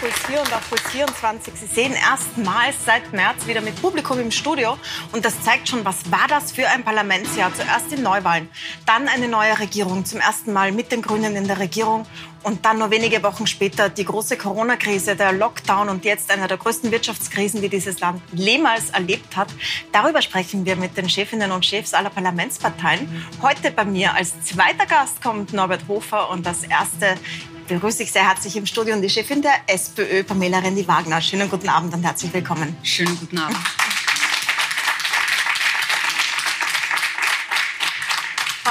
Puls 4 und auf Puls 24. Sie sehen erstmals seit März wieder mit Publikum im Studio. Und das zeigt schon, was war das für ein Parlamentsjahr. Zuerst die Neuwahlen, dann eine neue Regierung, zum ersten Mal mit den Grünen in der Regierung. Und dann nur wenige Wochen später die große Corona-Krise, der Lockdown und jetzt einer der größten Wirtschaftskrisen, die dieses Land jemals erlebt hat. Darüber sprechen wir mit den Chefinnen und Chefs aller Parlamentsparteien. Heute bei mir als zweiter Gast kommt Norbert Hofer und das erste begrüße ich sehr herzlich im Studio die Chefin der SPÖ, Pamela Rendi-Wagner. Schönen guten Abend und herzlich willkommen. Schönen guten Abend.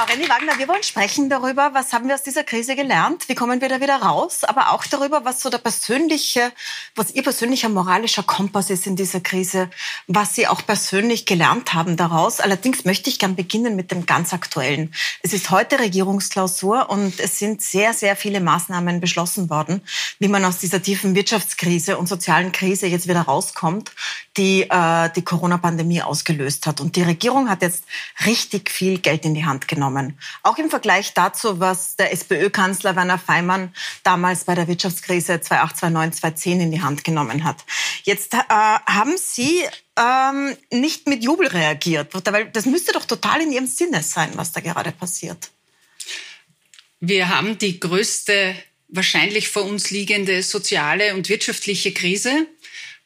Frau Renny-Wagner, wir wollen sprechen darüber, was haben wir aus dieser Krise gelernt, wie kommen wir da wieder raus, aber auch darüber, was so der persönliche, was Ihr persönlicher moralischer Kompass ist in dieser Krise, was Sie auch persönlich gelernt haben daraus. Allerdings möchte ich gern beginnen mit dem ganz Aktuellen. Es ist heute Regierungsklausur und es sind sehr, sehr viele Maßnahmen beschlossen worden, wie man aus dieser tiefen Wirtschaftskrise und sozialen Krise jetzt wieder rauskommt, die äh, die Corona-Pandemie ausgelöst hat. Und die Regierung hat jetzt richtig viel Geld in die Hand genommen genommen. Auch im Vergleich dazu, was der SPÖ-Kanzler Werner Feimann damals bei der Wirtschaftskrise 2008, 2009, 2010 in die Hand genommen hat. Jetzt äh, haben Sie ähm, nicht mit Jubel reagiert, weil das müsste doch total in Ihrem Sinne sein, was da gerade passiert. Wir haben die größte wahrscheinlich vor uns liegende soziale und wirtschaftliche Krise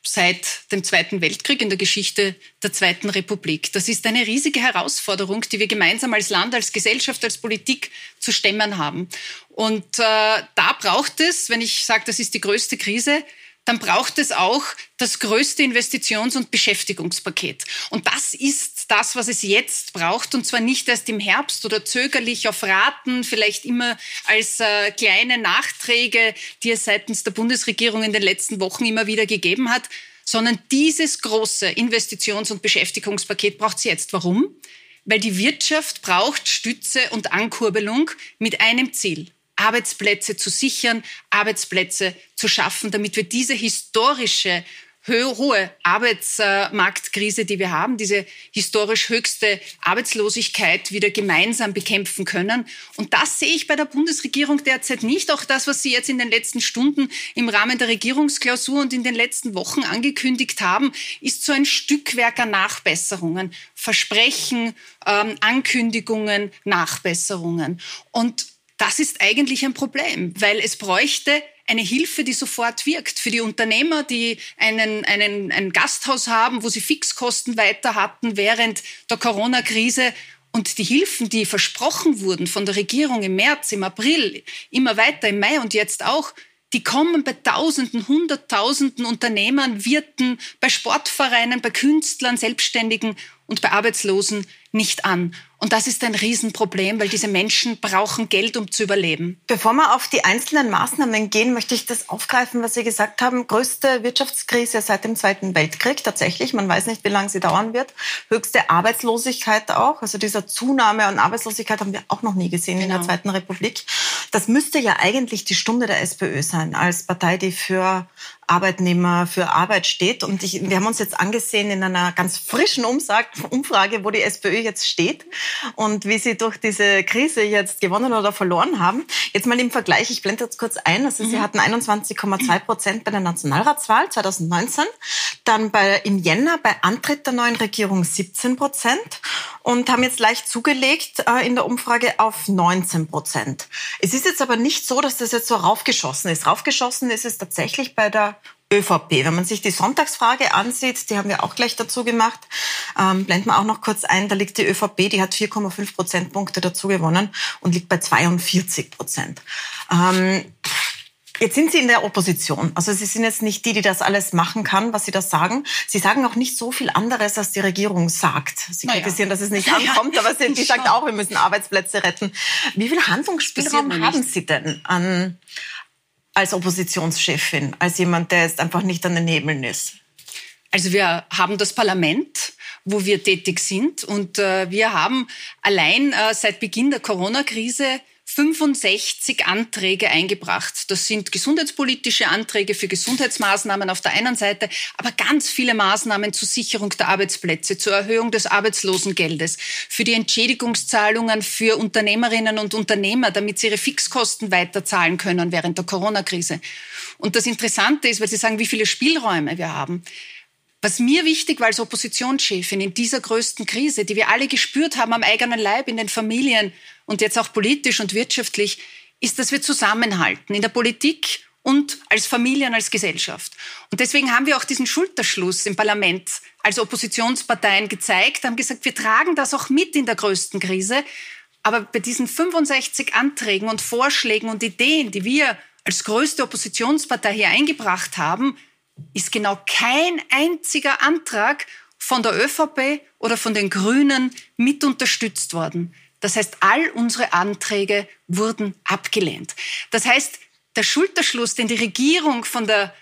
seit dem Zweiten Weltkrieg in der Geschichte der Zweiten Republik. Das ist eine riesige Herausforderung, die wir gemeinsam als Land, als Gesellschaft, als Politik zu stemmen haben. Und äh, da braucht es, wenn ich sage, das ist die größte Krise, dann braucht es auch das größte Investitions- und Beschäftigungspaket. Und das ist das, was es jetzt braucht, und zwar nicht erst im Herbst oder zögerlich auf Raten, vielleicht immer als äh, kleine Nachträge, die es seitens der Bundesregierung in den letzten Wochen immer wieder gegeben hat, sondern dieses große Investitions- und Beschäftigungspaket braucht es jetzt. Warum? Weil die Wirtschaft braucht Stütze und Ankurbelung mit einem Ziel. Arbeitsplätze zu sichern, Arbeitsplätze zu schaffen, damit wir diese historische hohe Arbeitsmarktkrise, die wir haben, diese historisch höchste Arbeitslosigkeit wieder gemeinsam bekämpfen können. Und das sehe ich bei der Bundesregierung derzeit nicht. Auch das, was Sie jetzt in den letzten Stunden im Rahmen der Regierungsklausur und in den letzten Wochen angekündigt haben, ist so ein Stückwerk an Nachbesserungen, Versprechen, ähm, Ankündigungen, Nachbesserungen. Und das ist eigentlich ein Problem, weil es bräuchte eine Hilfe, die sofort wirkt. Für die Unternehmer, die einen, einen, ein Gasthaus haben, wo sie Fixkosten weiter hatten während der Corona-Krise. Und die Hilfen, die versprochen wurden von der Regierung im März, im April, immer weiter im Mai und jetzt auch, die kommen bei Tausenden, Hunderttausenden Unternehmern, Wirten, bei Sportvereinen, bei Künstlern, Selbstständigen und bei Arbeitslosen nicht an. Und das ist ein Riesenproblem, weil diese Menschen brauchen Geld, um zu überleben. Bevor wir auf die einzelnen Maßnahmen gehen, möchte ich das aufgreifen, was Sie gesagt haben. Größte Wirtschaftskrise seit dem Zweiten Weltkrieg tatsächlich. Man weiß nicht, wie lange sie dauern wird. Höchste Arbeitslosigkeit auch. Also dieser Zunahme an Arbeitslosigkeit haben wir auch noch nie gesehen genau. in der genau. Zweiten Republik. Das müsste ja eigentlich die Stunde der SPÖ sein, als Partei, die für Arbeitnehmer, für Arbeit steht. Und ich, wir haben uns jetzt angesehen in einer ganz frischen Umfrage, wo die SPÖ jetzt steht und wie sie durch diese Krise jetzt gewonnen oder verloren haben. Jetzt mal im Vergleich, ich blende jetzt kurz ein, also mhm. sie hatten 21,2 Prozent bei der Nationalratswahl 2019, dann bei, im Jänner bei Antritt der neuen Regierung 17 Prozent und haben jetzt leicht zugelegt äh, in der Umfrage auf 19 Prozent. Es ist jetzt aber nicht so, dass das jetzt so raufgeschossen ist. Raufgeschossen ist es tatsächlich bei der ÖVP. Wenn man sich die Sonntagsfrage ansieht, die haben wir auch gleich dazu gemacht, ähm, blenden wir auch noch kurz ein, da liegt die ÖVP, die hat 4,5 Prozentpunkte dazu gewonnen und liegt bei 42 Prozent. Ähm, Jetzt sind Sie in der Opposition. Also Sie sind jetzt nicht die, die das alles machen kann, was Sie da sagen. Sie sagen auch nicht so viel anderes, als die Regierung sagt. Sie kritisieren, naja. dass es nicht ankommt, aber sie, die sagt auch, wir müssen Arbeitsplätze retten. Wie viel Handlungsspielraum haben Sie denn an, als Oppositionschefin, als jemand, der jetzt einfach nicht an den Nebeln ist? Also wir haben das Parlament, wo wir tätig sind und äh, wir haben allein äh, seit Beginn der Corona-Krise 65 Anträge eingebracht. Das sind gesundheitspolitische Anträge für Gesundheitsmaßnahmen auf der einen Seite, aber ganz viele Maßnahmen zur Sicherung der Arbeitsplätze, zur Erhöhung des Arbeitslosengeldes, für die Entschädigungszahlungen für Unternehmerinnen und Unternehmer, damit sie ihre Fixkosten weiterzahlen können während der Corona-Krise. Und das Interessante ist, weil Sie sagen, wie viele Spielräume wir haben. Was mir wichtig war als Oppositionschefin in dieser größten Krise, die wir alle gespürt haben am eigenen Leib, in den Familien und jetzt auch politisch und wirtschaftlich, ist, dass wir zusammenhalten in der Politik und als Familien, als Gesellschaft. Und deswegen haben wir auch diesen Schulterschluss im Parlament als Oppositionsparteien gezeigt, haben gesagt, wir tragen das auch mit in der größten Krise. Aber bei diesen 65 Anträgen und Vorschlägen und Ideen, die wir als größte Oppositionspartei hier eingebracht haben, ist genau kein einziger Antrag von der ÖVP oder von den Grünen mit unterstützt worden. Das heißt, all unsere Anträge wurden abgelehnt. Das heißt, der Schulterschluss, den die Regierung von der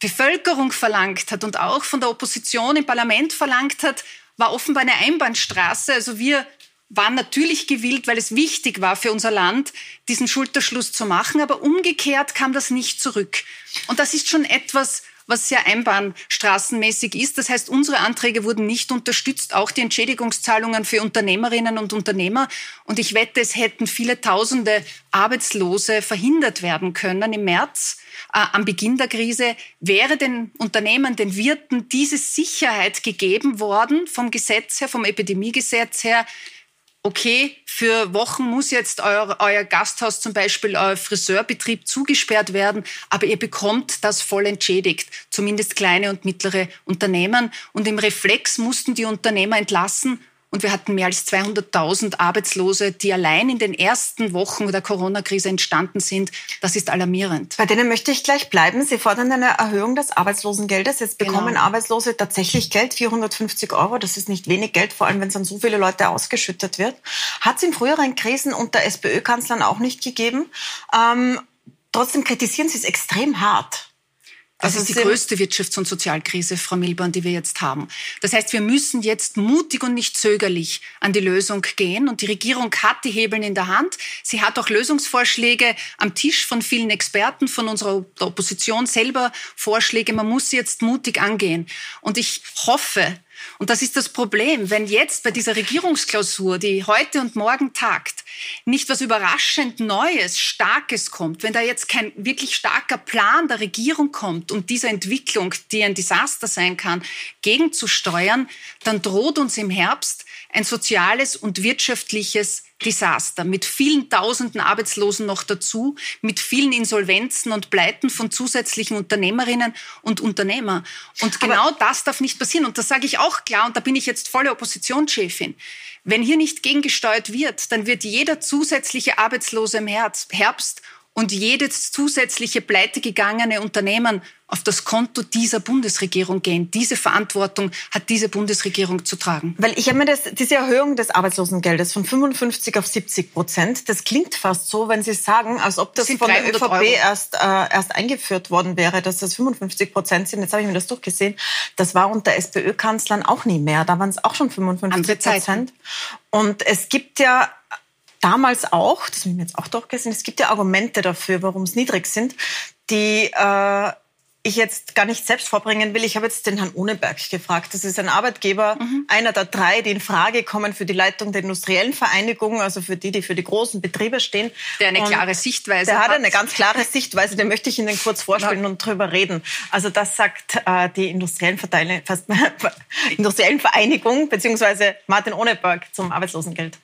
Bevölkerung verlangt hat und auch von der Opposition im Parlament verlangt hat, war offenbar eine Einbahnstraße. Also wir waren natürlich gewillt, weil es wichtig war für unser Land, diesen Schulterschluss zu machen. Aber umgekehrt kam das nicht zurück. Und das ist schon etwas, was sehr einbahnstraßenmäßig ist. Das heißt, unsere Anträge wurden nicht unterstützt, auch die Entschädigungszahlungen für Unternehmerinnen und Unternehmer. Und ich wette, es hätten viele tausende Arbeitslose verhindert werden können im März. Äh, am Beginn der Krise wäre den Unternehmen, den Wirten diese Sicherheit gegeben worden vom Gesetz her, vom Epidemiegesetz her, okay, für Wochen muss jetzt euer, euer Gasthaus zum Beispiel, euer Friseurbetrieb zugesperrt werden, aber ihr bekommt das voll entschädigt, zumindest kleine und mittlere Unternehmen. Und im Reflex mussten die Unternehmer entlassen und wir hatten mehr als 200.000 Arbeitslose, die allein in den ersten Wochen der Corona-Krise entstanden sind. Das ist alarmierend. Bei denen möchte ich gleich bleiben. Sie fordern eine Erhöhung des Arbeitslosengeldes. Jetzt genau. bekommen genau. Arbeitslose tatsächlich Geld, 450 Euro. Das ist nicht wenig Geld, vor allem wenn es an so viele Leute ausgeschüttet wird. Hat es in früheren Krisen unter SPÖ-Kanzlern auch nicht gegeben. Ähm, trotzdem kritisieren Sie es extrem hart. Das also ist die größte Wirtschafts- und Sozialkrise, Frau Milborn, die wir jetzt haben. Das heißt, wir müssen jetzt mutig und nicht zögerlich an die Lösung gehen. Und die Regierung hat die Hebeln in der Hand. Sie hat auch Lösungsvorschläge am Tisch von vielen Experten, von unserer Opposition selber Vorschläge. Man muss sie jetzt mutig angehen. Und ich hoffe, und das ist das Problem, wenn jetzt bei dieser Regierungsklausur, die heute und morgen tagt, nicht was überraschend Neues, Starkes kommt, wenn da jetzt kein wirklich starker Plan der Regierung kommt, um dieser Entwicklung, die ein Desaster sein kann, gegenzusteuern, dann droht uns im Herbst ein soziales und wirtschaftliches Desaster mit vielen tausenden Arbeitslosen noch dazu, mit vielen Insolvenzen und Pleiten von zusätzlichen Unternehmerinnen und Unternehmer. Und genau Aber das darf nicht passieren. Und das sage ich auch klar, und da bin ich jetzt volle Oppositionschefin. Wenn hier nicht gegengesteuert wird, dann wird jeder zusätzliche Arbeitslose im Herbst und jedes zusätzliche pleitegegangene Unternehmen auf das Konto dieser Bundesregierung gehen. Diese Verantwortung hat diese Bundesregierung zu tragen. Weil ich habe mir das, diese Erhöhung des Arbeitslosengeldes von 55 auf 70 Prozent, das klingt fast so, wenn Sie sagen, als ob das, das von der ÖVP erst, äh, erst eingeführt worden wäre, dass das 55 Prozent sind. Jetzt habe ich mir das durchgesehen. Das war unter SPÖ-Kanzlern auch nie mehr. Da waren es auch schon 55 Prozent. Und es gibt ja damals auch, das habe ich mir jetzt auch durchgesehen, es gibt ja Argumente dafür, warum es niedrig sind, die äh, ich jetzt gar nicht selbst vorbringen will. Ich habe jetzt den Herrn Ohneberg gefragt. Das ist ein Arbeitgeber, mhm. einer der drei, die in Frage kommen für die Leitung der industriellen Vereinigung, also für die, die für die großen Betriebe stehen. Der eine und klare Sichtweise der hat. Der hat eine ganz klare Sichtweise, den möchte ich Ihnen kurz vorstellen ja. und drüber reden. Also das sagt äh, die industriellen, industriellen Vereinigung, beziehungsweise Martin Ohneberg zum Arbeitslosengeld.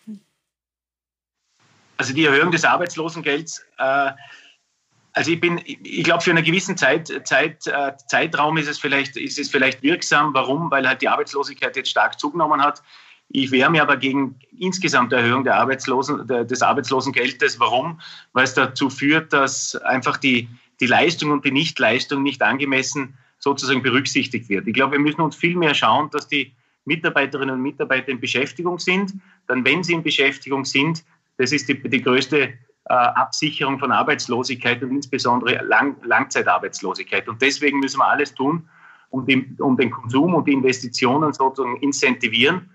Also die Erhöhung des Arbeitslosengelds, äh, also ich bin, ich glaube, für einen gewissen Zeit, Zeit, äh, Zeitraum ist es, vielleicht, ist es vielleicht wirksam. Warum? Weil halt die Arbeitslosigkeit jetzt stark zugenommen hat. Ich wehre mir aber gegen insgesamt Erhöhung der Arbeitslosen, des Arbeitslosengeldes. Warum? Weil es dazu führt, dass einfach die, die Leistung und die Nichtleistung nicht angemessen sozusagen berücksichtigt wird. Ich glaube, wir müssen uns viel mehr schauen, dass die Mitarbeiterinnen und Mitarbeiter in Beschäftigung sind. Dann, wenn sie in Beschäftigung sind, das ist die, die größte äh, Absicherung von Arbeitslosigkeit und insbesondere Lang Langzeitarbeitslosigkeit. Und deswegen müssen wir alles tun, um den, um den Konsum und die Investitionen sozusagen incentivieren.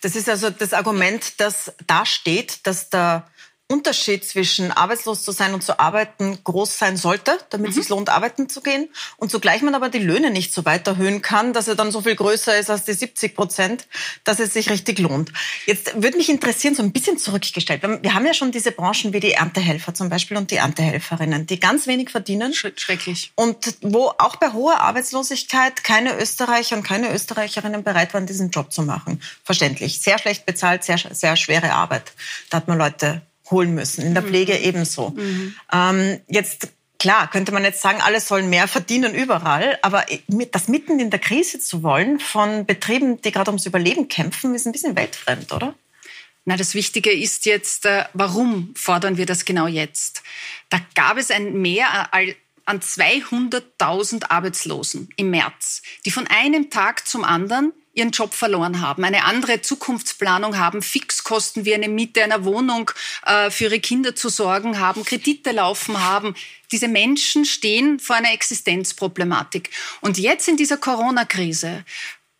Das ist also das Argument, das da steht, dass der Unterschied zwischen arbeitslos zu sein und zu arbeiten groß sein sollte, damit mhm. es sich lohnt, arbeiten zu gehen. Und zugleich man aber die Löhne nicht so weit erhöhen kann, dass er dann so viel größer ist als die 70 Prozent, dass es sich richtig lohnt. Jetzt würde mich interessieren, so ein bisschen zurückgestellt. Wir haben ja schon diese Branchen wie die Erntehelfer zum Beispiel und die Erntehelferinnen, die ganz wenig verdienen. Schrecklich. Und wo auch bei hoher Arbeitslosigkeit keine Österreicher und keine Österreicherinnen bereit waren, diesen Job zu machen. Verständlich. Sehr schlecht bezahlt, sehr, sehr schwere Arbeit. Da hat man Leute holen müssen. In der mhm. Pflege ebenso. Mhm. Ähm, jetzt Klar, könnte man jetzt sagen, alle sollen mehr verdienen überall, aber das mitten in der Krise zu wollen von Betrieben, die gerade ums Überleben kämpfen, ist ein bisschen weltfremd, oder? Na, das Wichtige ist jetzt, äh, warum fordern wir das genau jetzt? Da gab es ein Mehr an 200.000 Arbeitslosen im März, die von einem Tag zum anderen ihren Job verloren haben, eine andere Zukunftsplanung haben, Fixkosten wie eine Miete einer Wohnung äh, für ihre Kinder zu sorgen haben, Kredite laufen haben. Diese Menschen stehen vor einer Existenzproblematik. Und jetzt in dieser Corona-Krise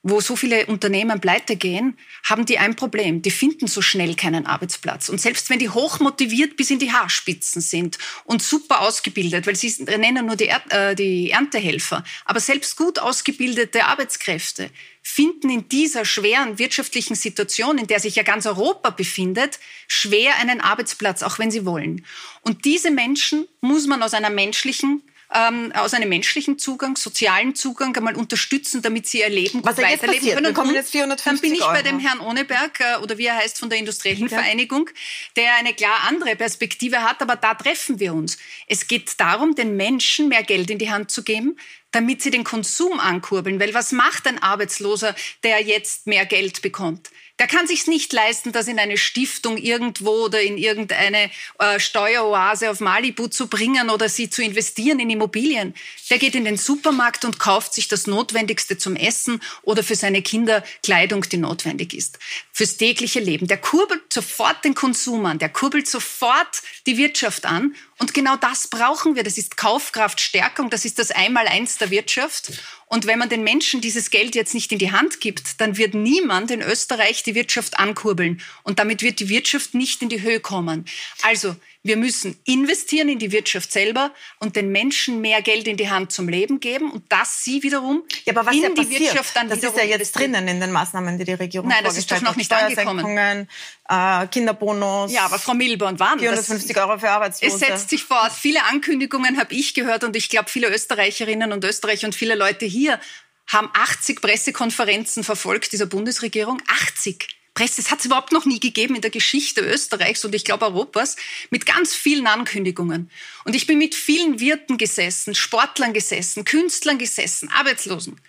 wo so viele Unternehmen pleite gehen, haben die ein Problem. Die finden so schnell keinen Arbeitsplatz. Und selbst wenn die hochmotiviert bis in die Haarspitzen sind und super ausgebildet, weil sie nennen nur die, äh, die Erntehelfer, aber selbst gut ausgebildete Arbeitskräfte finden in dieser schweren wirtschaftlichen Situation, in der sich ja ganz Europa befindet, schwer einen Arbeitsplatz, auch wenn sie wollen. Und diese Menschen muss man aus einer menschlichen ähm, aus einem menschlichen Zugang, sozialen Zugang einmal unterstützen, damit sie ihr Leben Was weiterleben passiert? können. Bekommen jetzt 450 dann bin ich Euro. bei dem Herrn Ohneberg äh, oder wie er heißt von der Industriellen ja. Vereinigung, der eine klar andere Perspektive hat, aber da treffen wir uns. Es geht darum, den Menschen mehr Geld in die Hand zu geben, damit sie den Konsum ankurbeln. Weil was macht ein Arbeitsloser, der jetzt mehr Geld bekommt? Der kann sich's nicht leisten, das in eine Stiftung irgendwo oder in irgendeine äh, Steueroase auf Malibu zu bringen oder sie zu investieren in Immobilien. Der geht in den Supermarkt und kauft sich das Notwendigste zum Essen oder für seine Kinder Kleidung, die notwendig ist. Fürs tägliche Leben. Der kurbelt sofort den Konsum an, der kurbelt sofort die Wirtschaft an. Und genau das brauchen wir. Das ist Kaufkraftstärkung, das ist das Einmaleins der Wirtschaft. Und wenn man den Menschen dieses Geld jetzt nicht in die Hand gibt, dann wird niemand in Österreich die Wirtschaft ankurbeln. Und damit wird die Wirtschaft nicht in die Höhe kommen. Also wir müssen investieren in die Wirtschaft selber und den Menschen mehr Geld in die Hand zum Leben geben und das sie wiederum ja, aber was in ja die Wirtschaft dann Das ist ja jetzt drinnen in den Maßnahmen, die die Regierung Nein, das ist doch noch nicht angekommen. Äh, Kinderbonus. Ja, aber Frau Milborn, wann? 450 Euro für Arbeitslose. Es setzt sich fort. Viele Ankündigungen habe ich gehört und ich glaube, viele Österreicherinnen und Österreicher und viele Leute hier haben 80 Pressekonferenzen verfolgt dieser Bundesregierung. 80. Presse, es hat es überhaupt noch nie gegeben in der Geschichte Österreichs und ich glaube Europas, mit ganz vielen Ankündigungen. Und ich bin mit vielen Wirten gesessen, Sportlern gesessen, Künstlern gesessen, Arbeitslosen.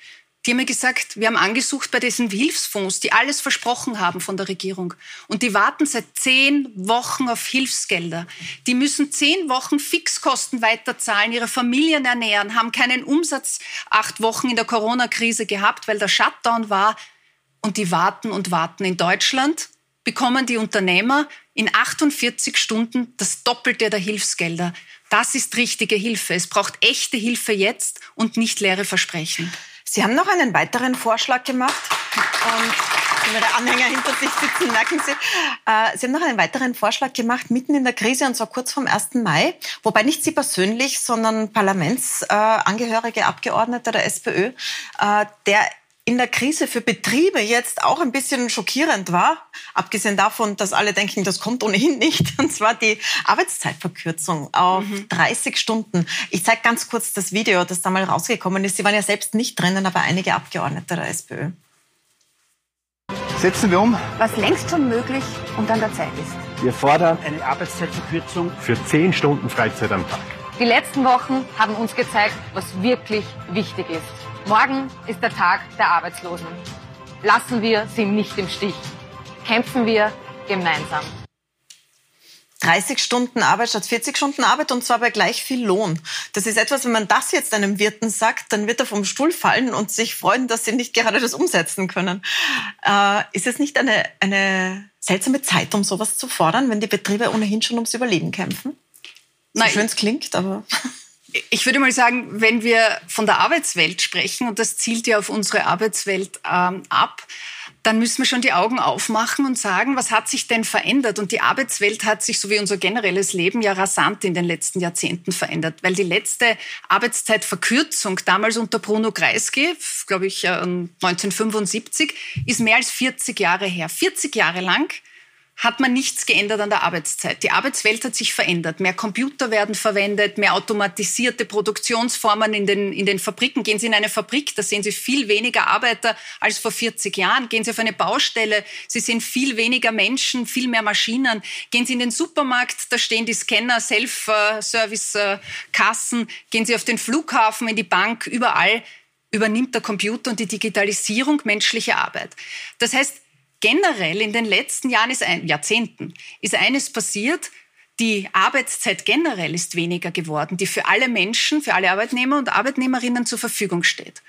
Die haben mir gesagt, wir haben angesucht bei diesen Hilfsfonds, die alles versprochen haben von der Regierung. Und die warten seit zehn Wochen auf Hilfsgelder. Die müssen zehn Wochen Fixkosten weiterzahlen, ihre Familien ernähren, haben keinen Umsatz acht Wochen in der Corona-Krise gehabt, weil der Shutdown war und die warten und warten. In Deutschland bekommen die Unternehmer in 48 Stunden das Doppelte der Hilfsgelder. Das ist richtige Hilfe. Es braucht echte Hilfe jetzt und nicht leere Versprechen. Sie haben noch einen weiteren Vorschlag gemacht. Und Ihre Anhänger hinter sich sitzen, merken Sie. Äh, Sie haben noch einen weiteren Vorschlag gemacht, mitten in der Krise, und zwar kurz vom 1. Mai. Wobei nicht Sie persönlich, sondern Parlamentsangehörige, Abgeordnete der SPÖ, äh, der in der Krise für Betriebe jetzt auch ein bisschen schockierend war, abgesehen davon, dass alle denken, das kommt ohnehin nicht, und zwar die Arbeitszeitverkürzung auf mhm. 30 Stunden. Ich zeige ganz kurz das Video, das da mal rausgekommen ist. Sie waren ja selbst nicht drinnen, aber einige Abgeordnete der SPÖ. Setzen wir um. Was längst schon möglich und an der Zeit ist. Wir fordern eine Arbeitszeitverkürzung für 10 Stunden Freizeit am Tag. Die letzten Wochen haben uns gezeigt, was wirklich wichtig ist. Morgen ist der Tag der Arbeitslosen. Lassen wir sie nicht im Stich. Kämpfen wir gemeinsam. 30 Stunden Arbeit statt 40 Stunden Arbeit und zwar bei gleich viel Lohn. Das ist etwas, wenn man das jetzt einem Wirten sagt, dann wird er vom Stuhl fallen und sich freuen, dass sie nicht gerade das umsetzen können. Äh, ist es nicht eine, eine seltsame Zeit, um sowas zu fordern, wenn die Betriebe ohnehin schon ums Überleben kämpfen? So schön es klingt, aber ich würde mal sagen, wenn wir von der Arbeitswelt sprechen, und das zielt ja auf unsere Arbeitswelt ähm, ab, dann müssen wir schon die Augen aufmachen und sagen, was hat sich denn verändert? Und die Arbeitswelt hat sich, so wie unser generelles Leben, ja rasant in den letzten Jahrzehnten verändert, weil die letzte Arbeitszeitverkürzung damals unter Bruno Kreisky, glaube ich 1975, äh, ist mehr als 40 Jahre her. 40 Jahre lang hat man nichts geändert an der Arbeitszeit. Die Arbeitswelt hat sich verändert. Mehr Computer werden verwendet, mehr automatisierte Produktionsformen in den, in den Fabriken. Gehen Sie in eine Fabrik, da sehen Sie viel weniger Arbeiter als vor 40 Jahren. Gehen Sie auf eine Baustelle, Sie sehen viel weniger Menschen, viel mehr Maschinen. Gehen Sie in den Supermarkt, da stehen die Scanner, Self-Service-Kassen. Gehen Sie auf den Flughafen, in die Bank, überall übernimmt der Computer und die Digitalisierung menschliche Arbeit. Das heißt, generell in den letzten Jahren, ist ein, Jahrzehnten, ist eines passiert, die Arbeitszeit generell ist weniger geworden, die für alle Menschen, für alle Arbeitnehmer und Arbeitnehmerinnen zur Verfügung steht.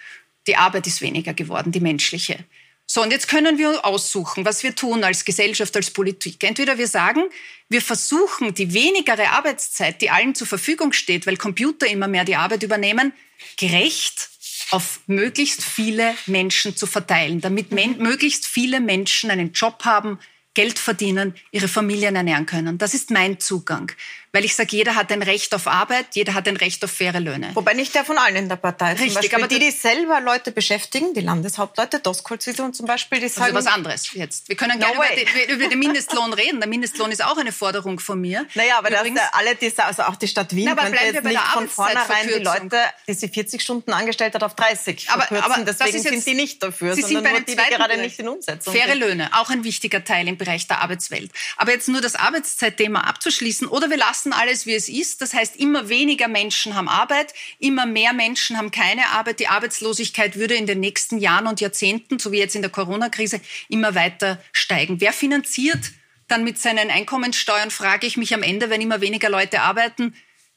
Die Arbeit ist weniger geworden, die menschliche. So, und jetzt können wir aussuchen, was wir tun als Gesellschaft, als Politik. Entweder wir sagen, wir versuchen, die wenigere Arbeitszeit, die allen zur Verfügung steht, weil Computer immer mehr die Arbeit übernehmen, gerecht auf möglichst viele Menschen zu verteilen, damit möglichst viele Menschen einen Job haben, Geld verdienen, ihre Familien ernähren können. Das ist mein Zugang weil ich sage, jeder hat ein Recht auf Arbeit, jeder hat ein Recht auf faire Löhne. Wobei nicht der von allen in der Partei. Richtig, Beispiel aber die, die selber Leute beschäftigen, die Landeshauptleute, Doskolzvision zum Beispiel, die sagen... Also was anderes jetzt. Wir können no gerne über, über, den Mindestlohn reden. Der Mindestlohn ist auch eine Forderung von mir. Naja, aber Übrigens, das, alle diese, also auch die Stadt Wien Na, könnte jetzt nicht von vornherein die Leute, die sie 40 Stunden angestellt hat, auf 30 aber. Aber Deswegen sind sie nicht dafür, sie sind nur die, die gerade nicht in Umsetzung Faire Löhne, auch ein wichtiger Teil im Bereich der Arbeitswelt. Aber jetzt nur das Arbeitszeitthema abzuschließen oder wir lassen alles, wie es ist, ist. Das heißt, immer weniger Menschen haben Arbeit, immer mehr Menschen haben keine Arbeit. Die Arbeitslosigkeit würde in den nächsten Jahren und Jahrzehnten, so wie jetzt in der Corona-Krise, immer weiter steigen. Wer finanziert dann mit seinen Einkommenssteuern, frage ich mich am Ende, wenn immer weniger Leute arbeiten,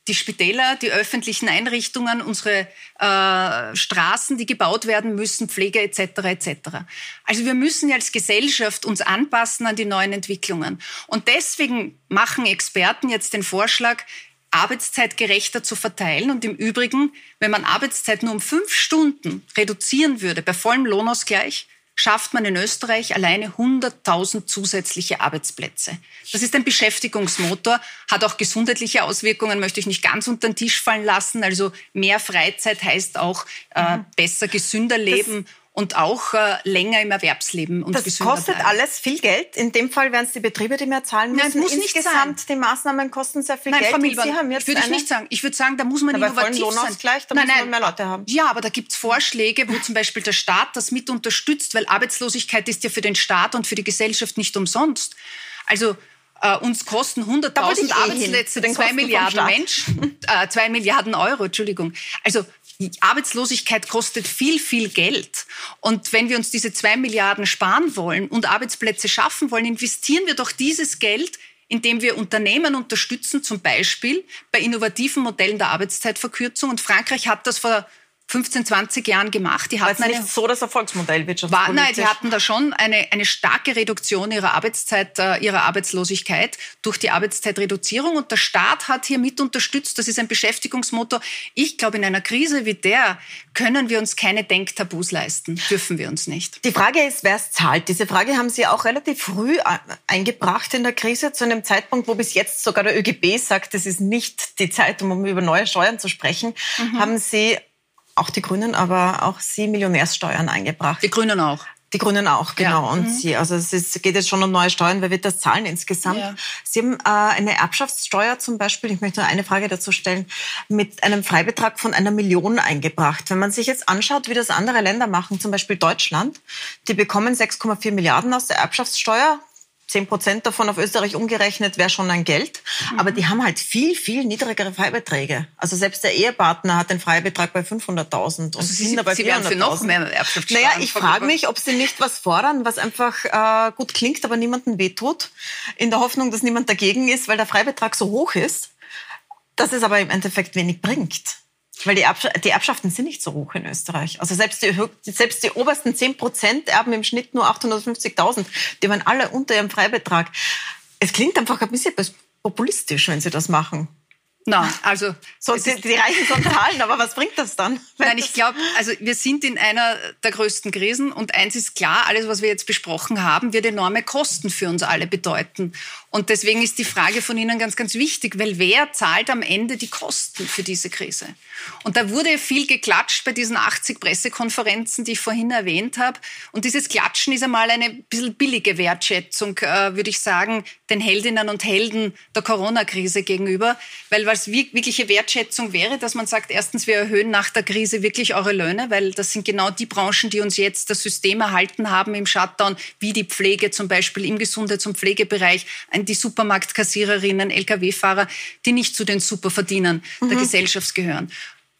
die Spitäler, die öffentlichen Einrichtungen, unsere äh, Straßen, die gebaut werden müssen, Pflege etc. etc. Also wir müssen ja als Gesellschaft uns anpassen an die neuen Entwicklungen. Und deswegen machen Experten jetzt den Vorschlag, Arbeitszeit gerechter zu verteilen. Und im Übrigen, wenn man Arbeitszeit nur um fünf Stunden reduzieren würde, bei vollem Lohnausgleich, schafft man in Österreich alleine 100.000 zusätzliche Arbeitsplätze. Das ist ein Beschäftigungsmotor, hat auch gesundheitliche Auswirkungen, möchte ich nicht ganz unter den Tisch fallen lassen. Also mehr Freizeit heißt auch äh, mhm. besser, gesünder leben. Das und auch äh, länger im Erwerbsleben und das kostet bleiben. alles viel Geld. In dem Fall werden es die Betriebe, die mehr zahlen müssen. Nein, muss nicht Insgesamt sein. die Maßnahmen kosten sehr viel Nein, Geld. Familie, Sie haben jetzt würde ich nicht sagen. Ich würde sagen, da muss man Na, innovativ sein. Da nein, man mehr Leute haben. Ja, aber da gibt es Vorschläge, wo zum Beispiel der Staat das mit unterstützt, weil Arbeitslosigkeit ist ja für den Staat und für die Gesellschaft nicht umsonst. Also äh, uns kosten 100.000 eh Arbeitsplätze, zwei Milliarden Menschen, äh, zwei Milliarden Euro, Entschuldigung. Also Arbeitslosigkeit kostet viel, viel Geld. Und wenn wir uns diese zwei Milliarden sparen wollen und Arbeitsplätze schaffen wollen, investieren wir doch dieses Geld indem wir Unternehmen unterstützen, zum Beispiel bei innovativen Modellen der Arbeitszeitverkürzung. Und Frankreich hat das vor 15, 20 Jahren gemacht. Die hatten nicht so das Erfolgsmodell. War, nein, die hatten da schon eine, eine starke Reduktion ihrer Arbeitszeit, äh, ihrer Arbeitslosigkeit durch die Arbeitszeitreduzierung. Und der Staat hat hier mit unterstützt. Das ist ein Beschäftigungsmotor. Ich glaube, in einer Krise wie der können wir uns keine Denktabus leisten. Dürfen wir uns nicht. Die Frage ist, wer es zahlt. Diese Frage haben Sie auch relativ früh äh, eingebracht in der Krise, zu einem Zeitpunkt, wo bis jetzt sogar der ÖGB sagt, es ist nicht die Zeit, um über neue Steuern zu sprechen. Mhm. Haben Sie auch die Grünen, aber auch Sie Millionärssteuern eingebracht. Die Grünen auch. Die Grünen auch, genau. Ja. Und mhm. Sie, also es ist, geht jetzt schon um neue Steuern, wer wird das zahlen insgesamt? Ja. Sie haben äh, eine Erbschaftssteuer zum Beispiel, ich möchte nur eine Frage dazu stellen, mit einem Freibetrag von einer Million eingebracht. Wenn man sich jetzt anschaut, wie das andere Länder machen, zum Beispiel Deutschland, die bekommen 6,4 Milliarden aus der Erbschaftssteuer, 10 Prozent davon auf Österreich umgerechnet wäre schon ein Geld. Mhm. Aber die haben halt viel, viel niedrigere Freibeträge. Also selbst der Ehepartner hat den Freibetrag bei 500.000 und also Kinder bei 400.000. für noch mehr Erbschaftssteuern. Naja, ich frage mich, ob sie nicht was fordern, was einfach äh, gut klingt, aber niemandem wehtut. In der Hoffnung, dass niemand dagegen ist, weil der Freibetrag so hoch ist, dass es aber im Endeffekt wenig bringt. Weil die, Erbsch die Erbschaften sind nicht so hoch in Österreich. Also selbst die, selbst die obersten 10 Prozent erben im Schnitt nur 850.000. Die waren alle unter ihrem Freibetrag. Es klingt einfach ein bisschen populistisch, wenn sie das machen. Na, also so, die, die reichen schon Zahlen, aber was bringt das dann? Nein, ich glaube, also wir sind in einer der größten Krisen und eins ist klar, alles, was wir jetzt besprochen haben, wird enorme Kosten für uns alle bedeuten. Und deswegen ist die Frage von Ihnen ganz, ganz wichtig, weil wer zahlt am Ende die Kosten für diese Krise? Und da wurde viel geklatscht bei diesen 80 Pressekonferenzen, die ich vorhin erwähnt habe. Und dieses Klatschen ist einmal eine bisschen billige Wertschätzung, äh, würde ich sagen, den Heldinnen und Helden der Corona-Krise gegenüber. Weil was wirkliche Wertschätzung wäre, dass man sagt, erstens, wir erhöhen nach der Krise wirklich eure Löhne, weil das sind genau die Branchen, die uns jetzt das System erhalten haben im Shutdown, wie die Pflege zum Beispiel im Gesundheits- und Pflegebereich die Supermarktkassiererinnen, Lkw-Fahrer, die nicht zu den Superverdienern mhm. der Gesellschaft gehören.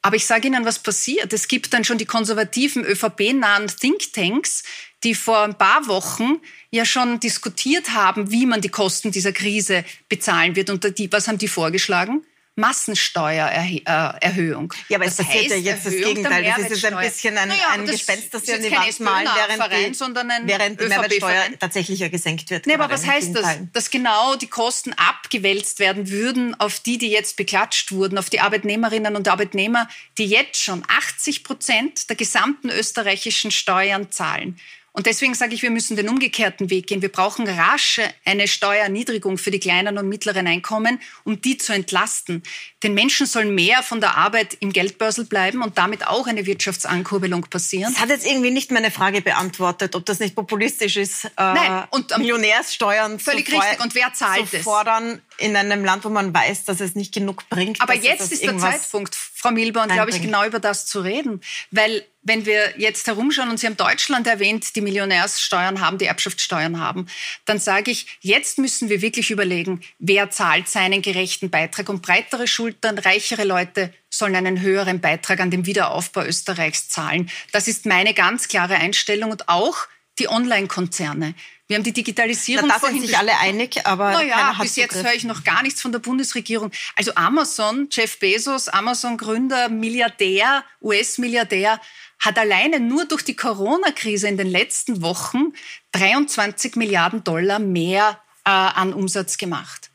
Aber ich sage Ihnen, was passiert. Es gibt dann schon die konservativen, ÖVP-nahen Thinktanks, die vor ein paar Wochen ja schon diskutiert haben, wie man die Kosten dieser Krise bezahlen wird. Und die, was haben die vorgeschlagen? Massensteuererhöhung. Ja, aber es passiert ja jetzt Erhöhung das Gegenteil. Das ist ein bisschen ein, naja, ein Gespenst, das wir an die Wand malen, während die, sondern ein während die Mehrwertsteuer tatsächlich ja gesenkt wird. Nee, aber was heißt das? Dass genau die Kosten abgewälzt werden würden auf die, die jetzt beklatscht wurden, auf die Arbeitnehmerinnen und Arbeitnehmer, die jetzt schon 80 Prozent der gesamten österreichischen Steuern zahlen. Und deswegen sage ich, wir müssen den umgekehrten Weg gehen. Wir brauchen rasch eine Steuererniedrigung für die kleinen und mittleren Einkommen, um die zu entlasten. Den Menschen soll mehr von der Arbeit im Geldbörsel bleiben und damit auch eine Wirtschaftsankurbelung passieren. Das hat jetzt irgendwie nicht meine Frage beantwortet, ob das nicht populistisch ist, äh, Nein. Und, ähm, Millionärssteuern völlig zu, richtig. Und wer zahlt zu fordern in einem Land, wo man weiß, dass es nicht genug bringt. Aber jetzt ist der Zeitpunkt, Frau Milborn, glaube ich, genau über das zu reden, weil wenn wir jetzt herumschauen und Sie haben Deutschland erwähnt, die Millionärssteuern haben, die Erbschaftssteuern haben, dann sage ich, jetzt müssen wir wirklich überlegen, wer zahlt seinen gerechten Beitrag. Und breitere Schultern, reichere Leute sollen einen höheren Beitrag an den Wiederaufbau Österreichs zahlen. Das ist meine ganz klare Einstellung und auch die Online-Konzerne. Wir haben die Digitalisierung. Da sind sich alle einig, aber naja, bis Zugriff. jetzt höre ich noch gar nichts von der Bundesregierung. Also Amazon, Jeff Bezos, Amazon-Gründer, Milliardär, US-Milliardär, hat alleine nur durch die Corona-Krise in den letzten Wochen 23 Milliarden Dollar mehr äh, an Umsatz gemacht.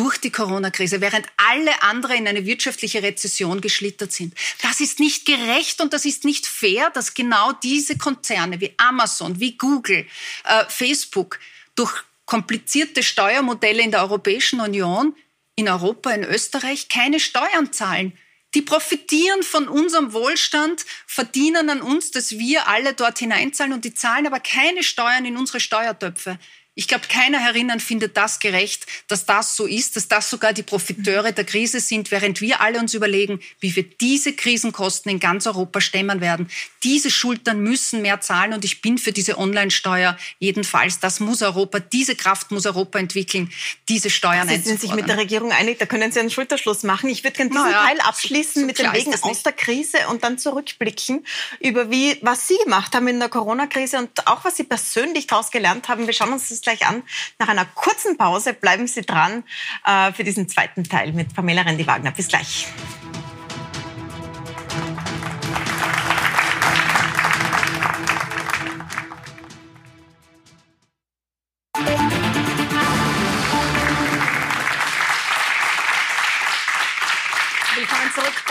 Durch die Corona-Krise, während alle anderen in eine wirtschaftliche Rezession geschlittert sind. Das ist nicht gerecht und das ist nicht fair, dass genau diese Konzerne wie Amazon, wie Google, äh, Facebook durch komplizierte Steuermodelle in der Europäischen Union in Europa, in Österreich keine Steuern zahlen. Die profitieren von unserem Wohlstand, verdienen an uns, dass wir alle dort hineinzahlen und die zahlen aber keine Steuern in unsere Steuertöpfe. Ich glaube, keiner herinnen findet das gerecht, dass das so ist, dass das sogar die Profiteure der Krise sind, während wir alle uns überlegen, wie wir diese Krisenkosten in ganz Europa stemmen werden. Diese Schultern müssen mehr zahlen und ich bin für diese Online-Steuer jedenfalls. Das muss Europa, diese Kraft muss Europa entwickeln, diese Steuern Sie sind sich mit der Regierung einig, da können Sie einen Schulterschluss machen. Ich würde gerne diesen ja, Teil abschließen so, mit den Wegen aus der Krise und dann zurückblicken über wie, was Sie gemacht haben in der Corona-Krise und auch was Sie persönlich daraus gelernt haben. Wir schauen uns das gleich an. Nach einer kurzen Pause bleiben Sie dran äh, für diesen zweiten Teil mit Pamela Rendi-Wagner. Bis gleich.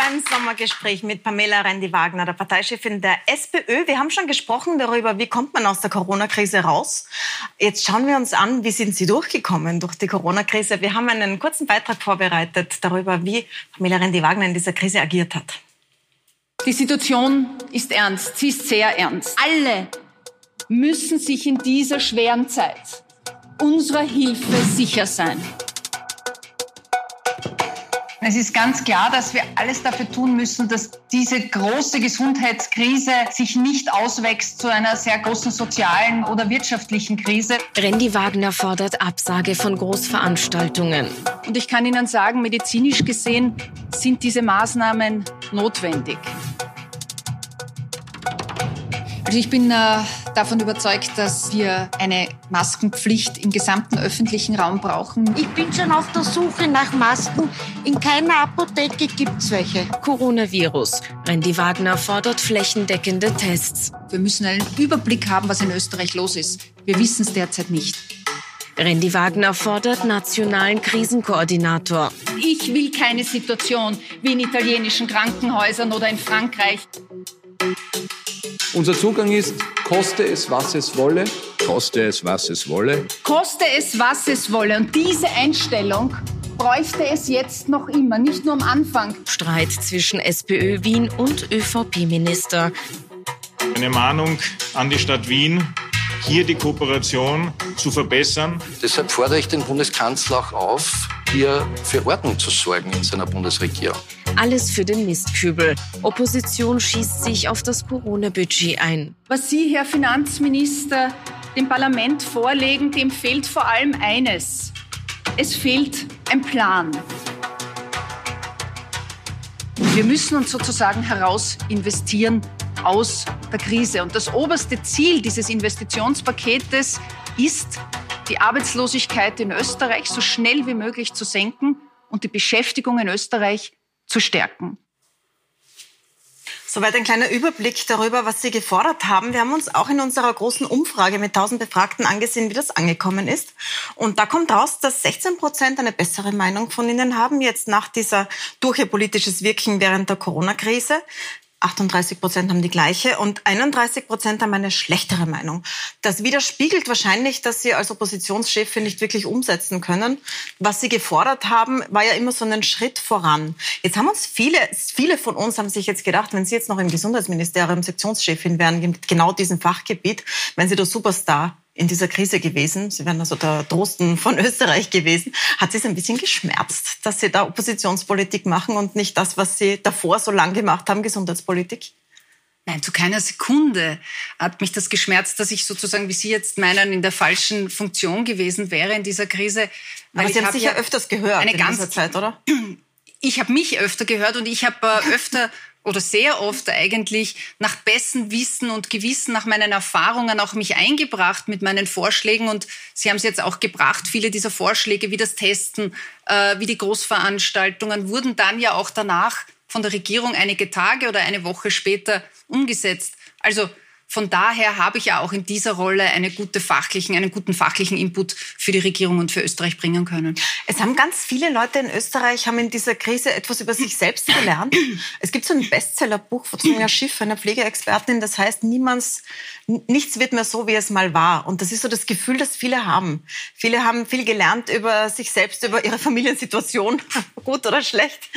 Beim Sommergespräch mit Pamela Rendi-Wagner, der Parteichefin der SPÖ. Wir haben schon gesprochen darüber, wie kommt man aus der Corona-Krise raus. Jetzt schauen wir uns an, wie sind Sie durchgekommen durch die Corona-Krise. Wir haben einen kurzen Beitrag vorbereitet darüber, wie Pamela Rendi-Wagner in dieser Krise agiert hat. Die Situation ist ernst. Sie ist sehr ernst. Alle müssen sich in dieser schweren Zeit unserer Hilfe sicher sein. Es ist ganz klar, dass wir alles dafür tun müssen, dass diese große Gesundheitskrise sich nicht auswächst zu einer sehr großen sozialen oder wirtschaftlichen Krise. Randy Wagner fordert Absage von Großveranstaltungen. Und ich kann Ihnen sagen, medizinisch gesehen sind diese Maßnahmen notwendig. Also ich bin äh, davon überzeugt, dass wir eine Maskenpflicht im gesamten öffentlichen Raum brauchen. Ich bin schon auf der Suche nach Masken. In keiner Apotheke gibt es welche. Coronavirus. Randy Wagner fordert flächendeckende Tests. Wir müssen einen Überblick haben, was in Österreich los ist. Wir wissen es derzeit nicht. Randy Wagner fordert nationalen Krisenkoordinator. Ich will keine Situation wie in italienischen Krankenhäusern oder in Frankreich. Unser Zugang ist, koste es, was es wolle. Koste es, was es wolle. Koste es, was es wolle. Und diese Einstellung bräuchte es jetzt noch immer, nicht nur am Anfang. Streit zwischen SPÖ Wien und ÖVP-Minister. Eine Mahnung an die Stadt Wien, hier die Kooperation zu verbessern. Deshalb fordere ich den Bundeskanzler auch auf, hier für Ordnung zu sorgen in seiner Bundesregierung. Alles für den Mistkübel. Opposition schießt sich auf das Corona-Budget ein. Was Sie, Herr Finanzminister, dem Parlament vorlegen, dem fehlt vor allem eines. Es fehlt ein Plan. Wir müssen uns sozusagen heraus investieren aus der Krise. Und das oberste Ziel dieses Investitionspaketes ist, die Arbeitslosigkeit in Österreich so schnell wie möglich zu senken und die Beschäftigung in Österreich zu stärken. Soweit ein kleiner Überblick darüber, was Sie gefordert haben. Wir haben uns auch in unserer großen Umfrage mit 1000 Befragten angesehen, wie das angekommen ist. Und da kommt raus, dass 16 Prozent eine bessere Meinung von Ihnen haben, jetzt nach dieser durch Ihr politisches Wirken während der Corona-Krise. 38 Prozent haben die gleiche und 31 Prozent haben eine schlechtere Meinung. Das widerspiegelt wahrscheinlich, dass Sie als Oppositionschefin nicht wirklich umsetzen können. Was Sie gefordert haben, war ja immer so einen Schritt voran. Jetzt haben uns viele, viele von uns haben sich jetzt gedacht, wenn Sie jetzt noch im Gesundheitsministerium Sektionschefin wären, genau diesem Fachgebiet, wenn Sie der Superstar in dieser Krise gewesen. Sie wären also der Drosten von Österreich gewesen. Hat Sie es ein bisschen geschmerzt, dass Sie da Oppositionspolitik machen und nicht das, was Sie davor so lange gemacht haben, Gesundheitspolitik? Nein, zu keiner Sekunde hat mich das geschmerzt, dass ich sozusagen, wie Sie jetzt meinen, in der falschen Funktion gewesen wäre in dieser Krise. Weil Aber Sie haben sich ja öfters gehört eine in ganz, dieser Zeit, oder? Ich habe mich öfter gehört und ich habe äh, öfter oder sehr oft eigentlich nach bestem Wissen und Gewissen, nach meinen Erfahrungen auch mich eingebracht mit meinen Vorschlägen. Und Sie haben es jetzt auch gebracht, viele dieser Vorschläge, wie das Testen, äh, wie die Großveranstaltungen, wurden dann ja auch danach von der Regierung einige Tage oder eine Woche später umgesetzt. Also von daher habe ich ja auch in dieser Rolle eine gute fachlichen, einen guten fachlichen Input für die Regierung und für Österreich bringen können. Es haben ganz viele Leute in Österreich haben in dieser Krise etwas über sich selbst gelernt. Es gibt so ein Bestsellerbuch von Sonja Schiff, einer Pflegeexpertin, das heißt, niemands, nichts wird mehr so, wie es mal war. Und das ist so das Gefühl, das viele haben. Viele haben viel gelernt über sich selbst, über ihre Familiensituation, gut oder schlecht,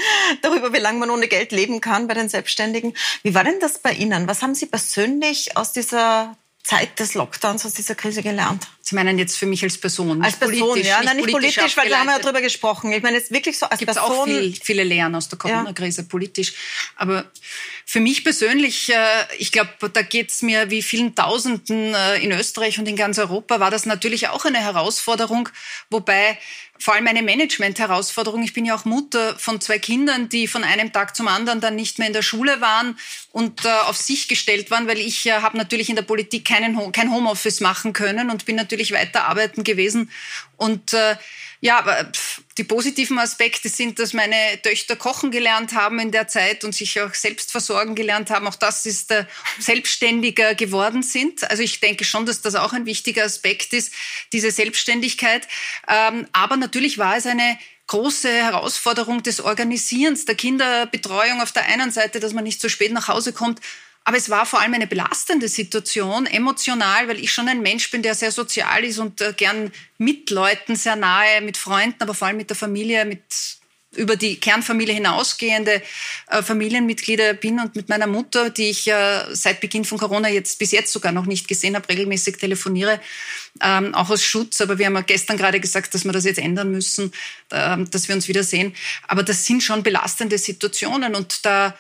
darüber, wie lange man ohne Geld leben kann bei den Selbstständigen. Wie war denn das bei Ihnen? Was haben Sie persönlich aus dieser Zeit des Lockdowns, aus dieser Krise gelernt? Sie meinen jetzt für mich als Person? Als Person, politisch, ja. Nicht Nein, nicht politisch, politisch weil wir haben ja darüber gesprochen. Ich meine jetzt wirklich so als Gibt's Person. auch viel, viele Lehren aus der Corona-Krise ja. politisch. Aber für mich persönlich, äh, ich glaube, da geht's mir wie vielen Tausenden äh, in Österreich und in ganz Europa, war das natürlich auch eine Herausforderung, wobei vor allem eine Management-Herausforderung. Ich bin ja auch Mutter von zwei Kindern, die von einem Tag zum anderen dann nicht mehr in der Schule waren und äh, auf sich gestellt waren, weil ich äh, habe natürlich in der Politik keinen, kein Homeoffice machen können und bin natürlich weiter arbeiten gewesen. Und äh, ja, aber die positiven Aspekte sind, dass meine Töchter kochen gelernt haben in der Zeit und sich auch selbst versorgen gelernt haben. Auch das ist äh, selbstständiger geworden sind. Also ich denke schon, dass das auch ein wichtiger Aspekt ist, diese Selbstständigkeit. Ähm, aber natürlich war es eine große Herausforderung des Organisierens, der Kinderbetreuung auf der einen Seite, dass man nicht so spät nach Hause kommt aber es war vor allem eine belastende Situation, emotional, weil ich schon ein Mensch bin, der sehr sozial ist und äh, gern mit Leuten sehr nahe, mit Freunden, aber vor allem mit der Familie, mit über die Kernfamilie hinausgehende äh, Familienmitglieder bin und mit meiner Mutter, die ich seit Beginn von Corona jetzt bis jetzt sogar noch nicht gesehen habe, regelmäßig telefoniere, ähm, auch aus Schutz. Aber wir haben ja gestern gerade gesagt, dass wir das jetzt ändern müssen, äh, dass wir uns wiedersehen. Aber das sind schon belastende Situationen und da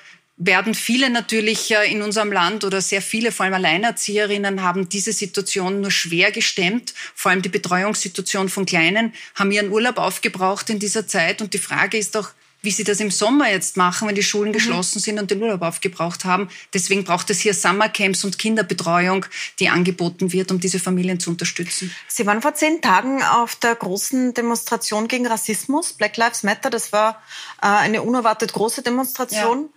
werden viele natürlich in unserem Land oder sehr viele, vor allem Alleinerzieherinnen, haben diese Situation nur schwer gestemmt. Vor allem die Betreuungssituation von Kleinen haben ihren Urlaub aufgebraucht in dieser Zeit. Und die Frage ist doch, wie sie das im Sommer jetzt machen, wenn die Schulen mhm. geschlossen sind und den Urlaub aufgebraucht haben. Deswegen braucht es hier Summercamps und Kinderbetreuung, die angeboten wird, um diese Familien zu unterstützen. Sie waren vor zehn Tagen auf der großen Demonstration gegen Rassismus, Black Lives Matter. Das war äh, eine unerwartet große Demonstration.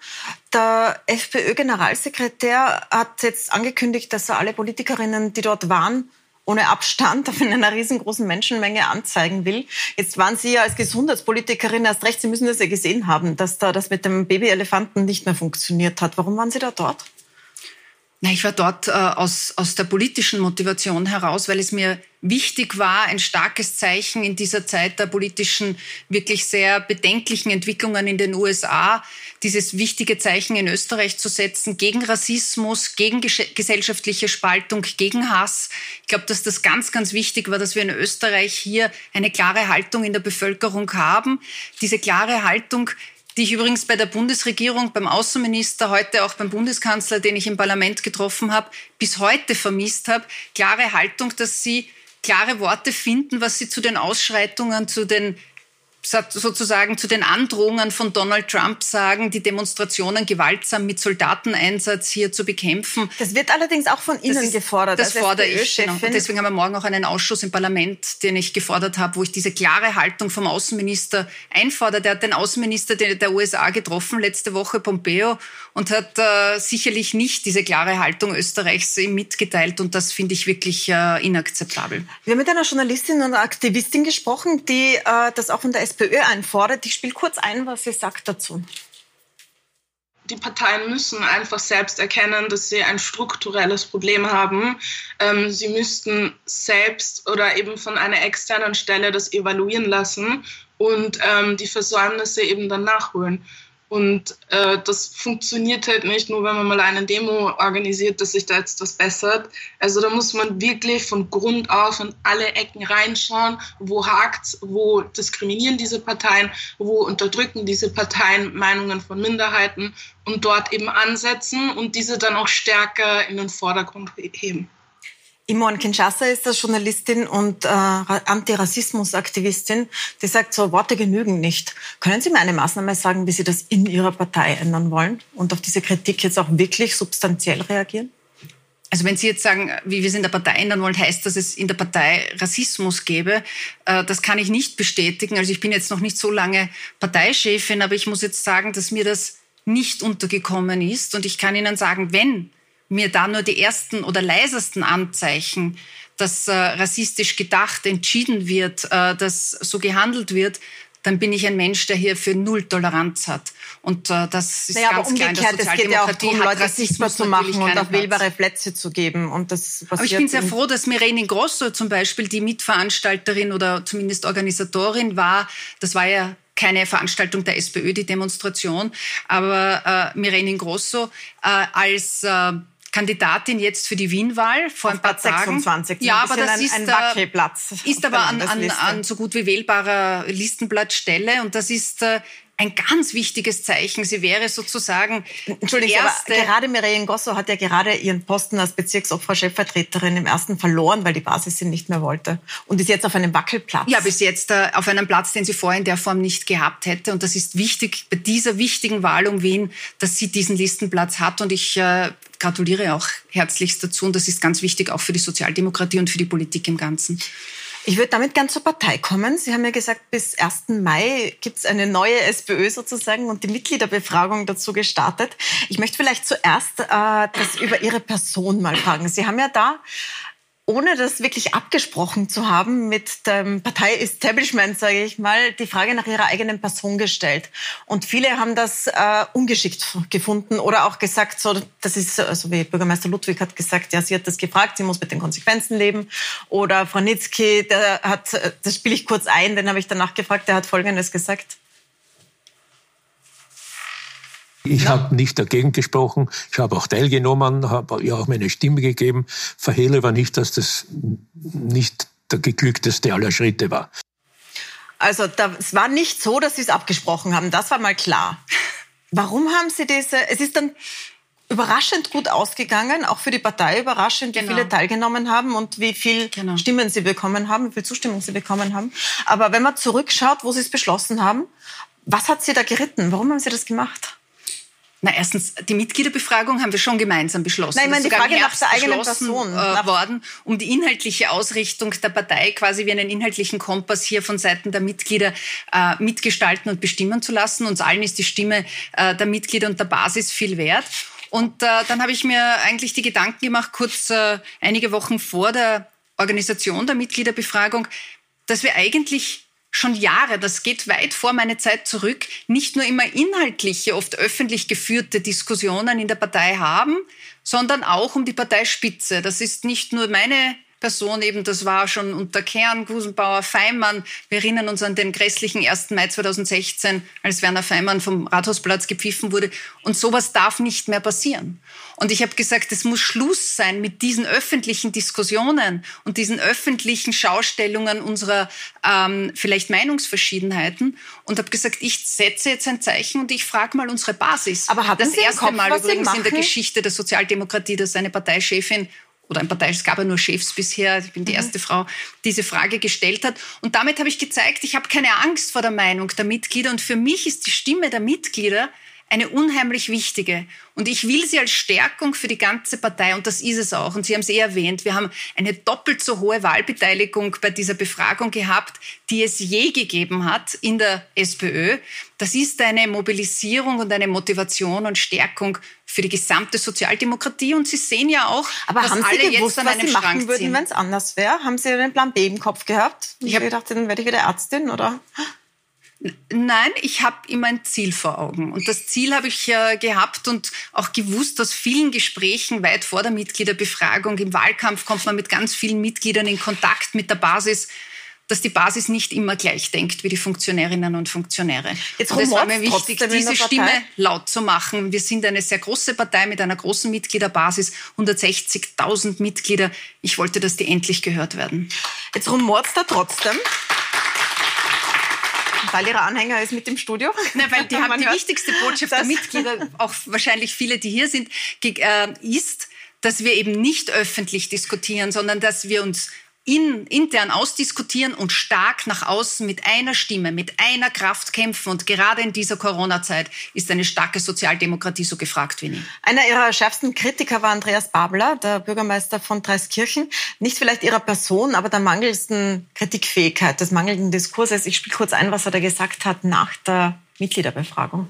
Ja. Der FPÖ-Generalsekretär hat jetzt angekündigt, dass er alle Politikerinnen, die dort waren, ohne Abstand auf einer riesengroßen Menschenmenge anzeigen will. Jetzt waren Sie ja als Gesundheitspolitikerin erst recht, Sie müssen das ja gesehen haben, dass da das mit dem Babyelefanten nicht mehr funktioniert hat. Warum waren Sie da dort? Ich war dort äh, aus, aus der politischen Motivation heraus, weil es mir wichtig war, ein starkes Zeichen in dieser Zeit der politischen, wirklich sehr bedenklichen Entwicklungen in den USA, dieses wichtige Zeichen in Österreich zu setzen gegen Rassismus, gegen gesellschaftliche Spaltung, gegen Hass. Ich glaube, dass das ganz, ganz wichtig war, dass wir in Österreich hier eine klare Haltung in der Bevölkerung haben. Diese klare Haltung die ich übrigens bei der Bundesregierung, beim Außenminister, heute auch beim Bundeskanzler, den ich im Parlament getroffen habe, bis heute vermisst habe. Klare Haltung, dass sie klare Worte finden, was sie zu den Ausschreitungen, zu den sozusagen zu den Androhungen von Donald Trump sagen, die Demonstrationen gewaltsam mit Soldateneinsatz hier zu bekämpfen. Das wird allerdings auch von Ihnen das gefordert. Das fordere ich. Genau. Und deswegen haben wir morgen auch einen Ausschuss im Parlament, den ich gefordert habe, wo ich diese klare Haltung vom Außenminister einfordere. Der hat den Außenminister der USA getroffen letzte Woche, Pompeo, und hat äh, sicherlich nicht diese klare Haltung Österreichs ihm mitgeteilt. Und das finde ich wirklich äh, inakzeptabel. Wir haben mit einer Journalistin und Aktivistin gesprochen, die äh, das auch von der SPÖ einfordert. Ich spiele kurz ein, was sie sagt dazu. Die Parteien müssen einfach selbst erkennen, dass sie ein strukturelles Problem haben. Ähm, sie müssten selbst oder eben von einer externen Stelle das evaluieren lassen und ähm, die Versäumnisse eben dann nachholen. Und äh, das funktioniert halt nicht nur, wenn man mal eine Demo organisiert, dass sich da jetzt was bessert. Also da muss man wirklich von Grund auf in alle Ecken reinschauen, wo hakt's, wo diskriminieren diese Parteien, wo unterdrücken diese Parteien Meinungen von Minderheiten und dort eben ansetzen und diese dann auch stärker in den Vordergrund heben. Imon Kinshasa ist das Journalistin und äh, Antirassismusaktivistin, die sagt, so Worte genügen nicht. Können Sie mir eine Maßnahme sagen, wie Sie das in Ihrer Partei ändern wollen und auf diese Kritik jetzt auch wirklich substanziell reagieren? Also wenn Sie jetzt sagen, wie wir es in der Partei ändern wollen, heißt dass es in der Partei Rassismus gäbe. Äh, das kann ich nicht bestätigen. Also ich bin jetzt noch nicht so lange Parteichefin, aber ich muss jetzt sagen, dass mir das nicht untergekommen ist. Und ich kann Ihnen sagen, wenn mir da nur die ersten oder leisesten Anzeichen, dass äh, rassistisch gedacht, entschieden wird, äh, dass so gehandelt wird, dann bin ich ein Mensch, der hier für Null Toleranz hat. Und äh, das ist naja, ganz aber umgekehrt, klar Es geht ja auch darum, Leute sichtbar zu machen und auch wählbare Plätze zu geben. Und das aber ich bin sehr froh, dass Mirene Grosso zum Beispiel die Mitveranstalterin oder zumindest Organisatorin war. Das war ja keine Veranstaltung der SPÖ, die Demonstration, aber äh, Mirene Grosso äh, als äh, Kandidatin jetzt für die Wienwahl vor Auf ein paar Platz Tagen. 26. Ja, aber das ein, ist ein Wackelplatz. Ist aber an, an, an so gut wie wählbarer Listenblattstelle und das ist äh, ein ganz wichtiges Zeichen. Sie wäre sozusagen Entschuldigung, erste aber gerade Mireille Gosso hat ja gerade ihren Posten als Bezirksobfrau-Chefvertreterin im ersten verloren, weil die Basis sie nicht mehr wollte und ist jetzt auf einem Wackelplatz. Ja, bis jetzt äh, auf einem Platz, den sie vorher in der Form nicht gehabt hätte. Und das ist wichtig bei dieser wichtigen Wahl um Wien, dass sie diesen Listenplatz hat. Und ich äh, gratuliere auch herzlichst dazu. Und das ist ganz wichtig auch für die Sozialdemokratie und für die Politik im Ganzen. Ich würde damit gern zur Partei kommen. Sie haben ja gesagt, bis 1. Mai gibt es eine neue SPÖ sozusagen und die Mitgliederbefragung dazu gestartet. Ich möchte vielleicht zuerst äh, das über Ihre Person mal fragen. Sie haben ja da ohne das wirklich abgesprochen zu haben mit dem Partei-Establishment, sage ich mal, die Frage nach ihrer eigenen Person gestellt. Und viele haben das äh, ungeschickt gefunden oder auch gesagt, so, das ist, also wie Bürgermeister Ludwig hat gesagt, ja, sie hat das gefragt, sie muss mit den Konsequenzen leben. Oder Frau Nitzki, der hat, das spiele ich kurz ein, den habe ich danach gefragt, der hat Folgendes gesagt. Ich habe nicht dagegen gesprochen. Ich habe auch teilgenommen, habe ja auch meine Stimme gegeben. Verhehle aber nicht, dass das nicht der geglückteste aller Schritte war. Also es war nicht so, dass Sie es abgesprochen haben. Das war mal klar. Warum haben Sie diese? Es ist dann überraschend gut ausgegangen, auch für die Partei überraschend, genau. wie viele teilgenommen haben und wie viel genau. Stimmen sie bekommen haben, wie viel Zustimmung sie bekommen haben. Aber wenn man zurückschaut, wo sie es beschlossen haben, was hat sie da geritten? Warum haben sie das gemacht? Na, erstens, die Mitgliederbefragung haben wir schon gemeinsam beschlossen. Nein, ich meine, die Frage nach der eigenen Person. Äh, worden, um die inhaltliche Ausrichtung der Partei quasi wie einen inhaltlichen Kompass hier von Seiten der Mitglieder äh, mitgestalten und bestimmen zu lassen. Uns allen ist die Stimme äh, der Mitglieder und der Basis viel wert. Und äh, dann habe ich mir eigentlich die Gedanken gemacht, kurz äh, einige Wochen vor der Organisation der Mitgliederbefragung, dass wir eigentlich schon Jahre, das geht weit vor meine Zeit zurück, nicht nur immer inhaltliche, oft öffentlich geführte Diskussionen in der Partei haben, sondern auch um die Parteispitze. Das ist nicht nur meine Person eben, das war schon unter Kern, Gusenbauer, Feimann. Wir erinnern uns an den grässlichen 1. Mai 2016, als Werner Feimann vom Rathausplatz gepfiffen wurde. Und sowas darf nicht mehr passieren. Und ich habe gesagt, es muss Schluss sein mit diesen öffentlichen Diskussionen und diesen öffentlichen Schaustellungen unserer ähm, vielleicht Meinungsverschiedenheiten. Und habe gesagt, ich setze jetzt ein Zeichen und ich frage mal unsere Basis. Aber hat das erste Kopf, Mal übrigens in der? Geschichte der Sozialdemokratie, dass eine Parteichefin oder ein Partei, es gab ja nur Chefs bisher, ich bin die erste Frau, diese Frage gestellt hat. Und damit habe ich gezeigt, ich habe keine Angst vor der Meinung der Mitglieder. Und für mich ist die Stimme der Mitglieder eine unheimlich wichtige. Und ich will sie als Stärkung für die ganze Partei, und das ist es auch, und Sie haben es eh erwähnt, wir haben eine doppelt so hohe Wahlbeteiligung bei dieser Befragung gehabt, die es je gegeben hat in der SPÖ. Das ist eine Mobilisierung und eine Motivation und Stärkung für die gesamte Sozialdemokratie. Und Sie sehen ja auch, Aber dass haben Sie alle gewusst, jetzt an was einem Sie Strang machen würden, wenn es anders wäre? Haben Sie einen Plan B im Kopf gehabt? Ich habe gedacht, dann werde ich wieder Ärztin, oder? Nein, ich habe immer ein Ziel vor Augen. Und das Ziel habe ich äh, gehabt und auch gewusst aus vielen Gesprächen weit vor der Mitgliederbefragung. Im Wahlkampf kommt man mit ganz vielen Mitgliedern in Kontakt mit der Basis dass die Basis nicht immer gleich denkt wie die Funktionärinnen und Funktionäre. Jetzt und es war mir wichtig, diese? Stimme laut zu machen. Wir sind eine sehr große Partei mit einer großen Mitgliederbasis, 160.000 Mitglieder. Ich wollte, dass die endlich gehört werden. Jetzt rumort da trotzdem. Weil Ihrer Anhänger ist mit im Studio. Nein, weil die haben die hört, wichtigste Botschaft der Mitglieder, auch wahrscheinlich viele, die hier sind, äh, ist, dass wir eben nicht öffentlich diskutieren, sondern dass wir uns in, intern ausdiskutieren und stark nach außen mit einer Stimme, mit einer Kraft kämpfen. Und gerade in dieser Corona-Zeit ist eine starke Sozialdemokratie so gefragt wie nie. Einer Ihrer schärfsten Kritiker war Andreas Babler, der Bürgermeister von Dreiskirchen. Nicht vielleicht Ihrer Person, aber der mangelnden Kritikfähigkeit, des mangelnden Diskurses. Ich spiele kurz ein, was er da gesagt hat nach der Mitgliederbefragung.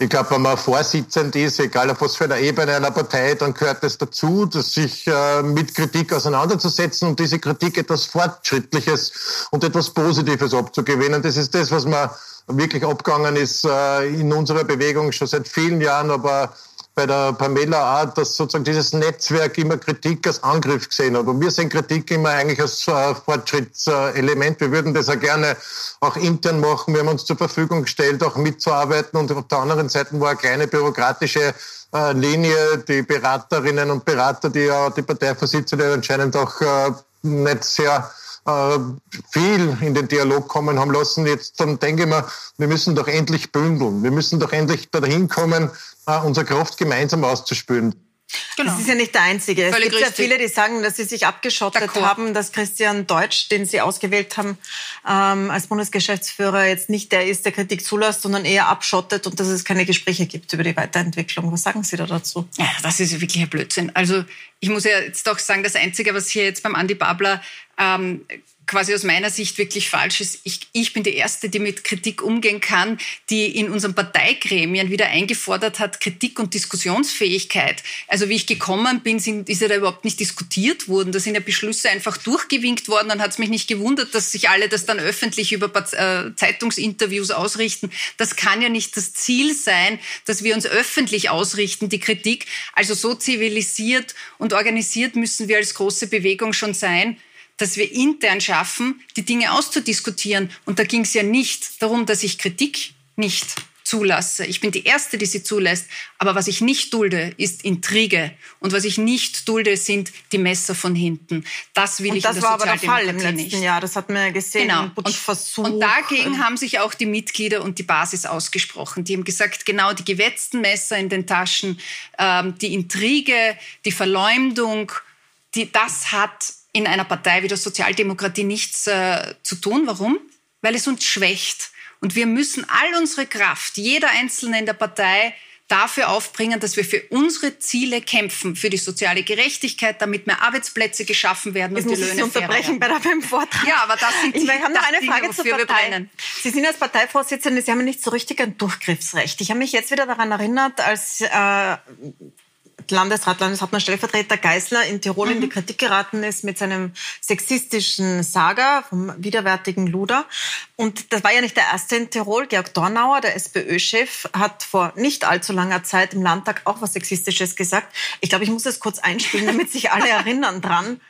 Ich glaube, wenn man Vorsitzend ist, egal auf was für einer Ebene einer Partei, dann gehört es dazu, dass sich äh, mit Kritik auseinanderzusetzen und diese Kritik etwas Fortschrittliches und etwas Positives abzugewinnen. Das ist das, was mir wirklich abgegangen ist äh, in unserer Bewegung schon seit vielen Jahren, aber bei der Pamela auch, dass sozusagen dieses Netzwerk immer Kritik als Angriff gesehen hat. Und wir sehen Kritik immer eigentlich als äh, Fortschrittselement. Wir würden das auch gerne auch intern machen. Wir haben uns zur Verfügung gestellt, auch mitzuarbeiten. Und auf der anderen Seite war eine kleine bürokratische äh, Linie. Die Beraterinnen und Berater, die ja die Parteivorsitzende anscheinend auch äh, nicht sehr äh, viel in den Dialog kommen haben lassen. Jetzt dann denke ich mir, wir müssen doch endlich bündeln. Wir müssen doch endlich dahin kommen, äh, unsere Kraft gemeinsam auszuspülen. Das ist ja nicht der Einzige. Es Völlig gibt ja richtig. viele, die sagen, dass sie sich abgeschottet haben, dass Christian Deutsch, den sie ausgewählt haben ähm, als Bundesgeschäftsführer, jetzt nicht der ist, der Kritik zulässt, sondern eher abschottet und dass es keine Gespräche gibt über die Weiterentwicklung. Was sagen Sie da dazu? Ja, das ist wirklich ein Blödsinn. Also ich muss ja jetzt doch sagen, das Einzige, was hier jetzt beim Andi Babler ähm, quasi aus meiner Sicht wirklich falsch ist, ich, ich bin die Erste, die mit Kritik umgehen kann, die in unseren Parteigremien wieder eingefordert hat, Kritik und Diskussionsfähigkeit. Also wie ich gekommen bin, sind, ist ja da überhaupt nicht diskutiert worden. Da sind ja Beschlüsse einfach durchgewinkt worden. Dann hat es mich nicht gewundert, dass sich alle das dann öffentlich über äh, Zeitungsinterviews ausrichten. Das kann ja nicht das Ziel sein, dass wir uns öffentlich ausrichten, die Kritik. Also so zivilisiert und organisiert müssen wir als große Bewegung schon sein, dass wir intern schaffen, die Dinge auszudiskutieren. Und da ging es ja nicht darum, dass ich Kritik nicht zulasse. Ich bin die Erste, die sie zulässt. Aber was ich nicht dulde, ist Intrige. Und was ich nicht dulde, sind die Messer von hinten. Das will Und ich das in der war aber der Fall im letzten nicht. Jahr. Das hat man ja gesehen. Genau. Putschversuch. Und dagegen haben sich auch die Mitglieder und die Basis ausgesprochen. Die haben gesagt, genau die gewetzten Messer in den Taschen, ähm, die Intrige, die Verleumdung, die, das hat in einer Partei wie der Sozialdemokratie nichts äh, zu tun. Warum? Weil es uns schwächt. Und wir müssen all unsere Kraft, jeder Einzelne in der Partei, dafür aufbringen, dass wir für unsere Ziele kämpfen, für die soziale Gerechtigkeit, damit mehr Arbeitsplätze geschaffen werden Jetzt und die Löhne Sie unterbrechen bei der, beim Vortrag. Ja, aber das sind ich die- habe noch das eine Dinge, Frage zur wofür wir Partei. Sie sind als Parteivorsitzende, Sie haben nicht so richtig ein Durchgriffsrecht. Ich habe mich jetzt wieder daran erinnert, als äh, Landesrat, Landeshauptmann Stellvertreter Geisler in Tirol mhm. in die mhm. Kritik geraten ist mit seinem sexistischen Saga vom widerwärtigen Luder. Und das war ja nicht der erste in Tirol. Georg Dornauer, der SPÖ-Chef, hat vor nicht allzu langer Zeit im Landtag auch was Sexistisches gesagt. Ich glaube, ich muss es kurz einspielen, damit sich alle erinnern dran.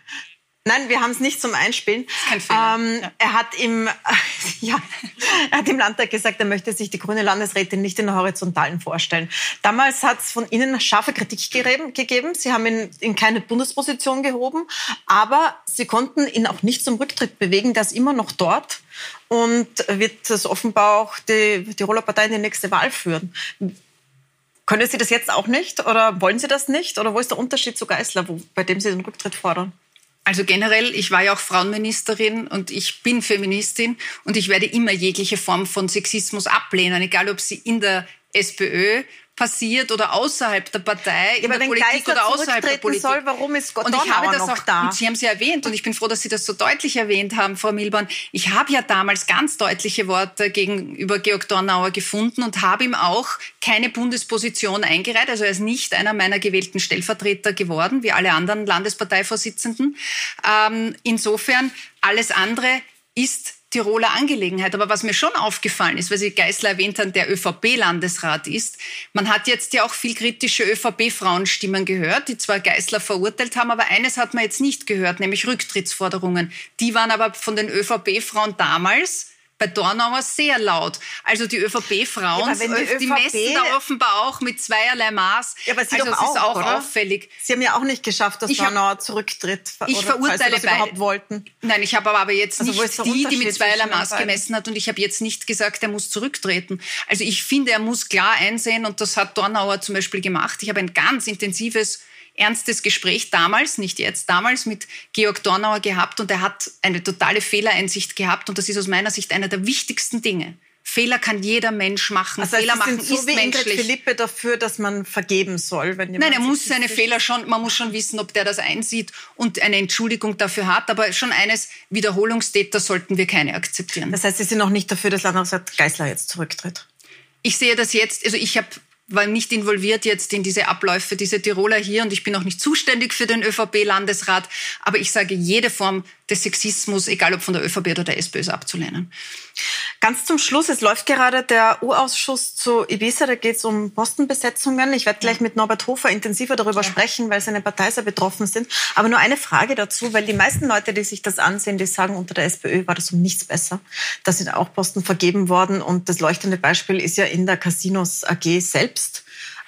Nein, wir haben es nicht zum Einspielen. Kein Fehler. Ähm, ja. Er hat im, ja, er hat im Landtag gesagt, er möchte sich die grüne Landesrätin nicht in der Horizontalen vorstellen. Damals hat es von Ihnen scharfe Kritik gegeben. Sie haben ihn in keine Bundesposition gehoben, aber Sie konnten ihn auch nicht zum Rücktritt bewegen. Der ist immer noch dort und wird das offenbar auch die Tiroler Partei in die nächste Wahl führen. Können Sie das jetzt auch nicht oder wollen Sie das nicht? Oder wo ist der Unterschied zu Geisler, wo, bei dem Sie den Rücktritt fordern? Also generell, ich war ja auch Frauenministerin und ich bin Feministin und ich werde immer jegliche Form von Sexismus ablehnen, egal ob sie in der SPÖ passiert oder außerhalb der Partei, ja, in der Politik oder außerhalb der Politik. Soll, warum ist Gott und ich habe das auch da? Und Sie haben sie erwähnt und ich bin froh, dass Sie das so deutlich erwähnt haben, Frau Milborn. Ich habe ja damals ganz deutliche Worte gegenüber Georg Dornauer gefunden und habe ihm auch keine Bundesposition eingereiht. Also er ist nicht einer meiner gewählten Stellvertreter geworden, wie alle anderen Landesparteivorsitzenden. Ähm, insofern alles andere ist Tiroler Angelegenheit. Aber was mir schon aufgefallen ist, weil Sie Geißler erwähnt haben, der ÖVP-Landesrat ist, man hat jetzt ja auch viel kritische ÖVP-Frauenstimmen gehört, die zwar Geißler verurteilt haben, aber eines hat man jetzt nicht gehört, nämlich Rücktrittsforderungen. Die waren aber von den ÖVP-Frauen damals bei Dornauer sehr laut. Also die ÖVP-Frauen, ja, die, die messen da offenbar auch mit zweierlei Maß. Ja, aber Sie also doch auch, ist auch oder? auffällig. Sie haben ja auch nicht geschafft, dass ich Dornauer hab, zurücktritt. Ich verurteile beide. wollten. Nein, ich habe aber jetzt also nicht die, die mit zweierlei Maß gemessen hat und ich habe jetzt nicht gesagt, er muss zurücktreten. Also ich finde, er muss klar einsehen und das hat Dornauer zum Beispiel gemacht. Ich habe ein ganz intensives ernstes Gespräch damals, nicht jetzt, damals mit Georg Dornauer gehabt und er hat eine totale Fehlereinsicht gehabt und das ist aus meiner Sicht einer der wichtigsten Dinge. Fehler kann jeder Mensch machen. Also Fehler machen so ist wie menschlich. Ingrid Philippe dafür, dass man vergeben soll, wenn Nein, er muss seine Fehler schon, man muss schon wissen, ob der das einsieht und eine Entschuldigung dafür hat. Aber schon eines Wiederholungstäter sollten wir keine akzeptieren. Das heißt, Sie sind auch nicht dafür, dass Landesrat Geisler jetzt zurücktritt. Ich sehe das jetzt, also ich habe war nicht involviert jetzt in diese Abläufe, diese Tiroler hier und ich bin auch nicht zuständig für den ÖVP-Landesrat, aber ich sage, jede Form des Sexismus, egal ob von der ÖVP oder der SPÖ, ist abzulehnen. Ganz zum Schluss, es läuft gerade der U-Ausschuss zu Ibiza, da geht es um Postenbesetzungen. Ich werde gleich mit Norbert Hofer intensiver darüber ja. sprechen, weil seine Partei sehr betroffen sind. Aber nur eine Frage dazu, weil die meisten Leute, die sich das ansehen, die sagen, unter der SPÖ war das um nichts besser. Da sind auch Posten vergeben worden und das leuchtende Beispiel ist ja in der Casinos AG selbst.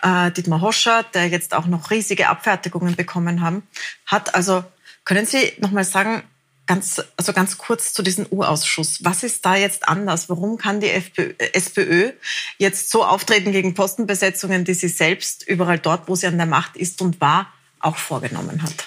Äh, Dietmar Hoscher, der jetzt auch noch riesige Abfertigungen bekommen haben, hat also, können Sie noch mal sagen, Ganz, also ganz kurz zu diesem U-Ausschuss. Was ist da jetzt anders? Warum kann die FPÖ, SPÖ jetzt so auftreten gegen Postenbesetzungen, die sie selbst überall dort, wo sie an der Macht ist und war, auch vorgenommen hat?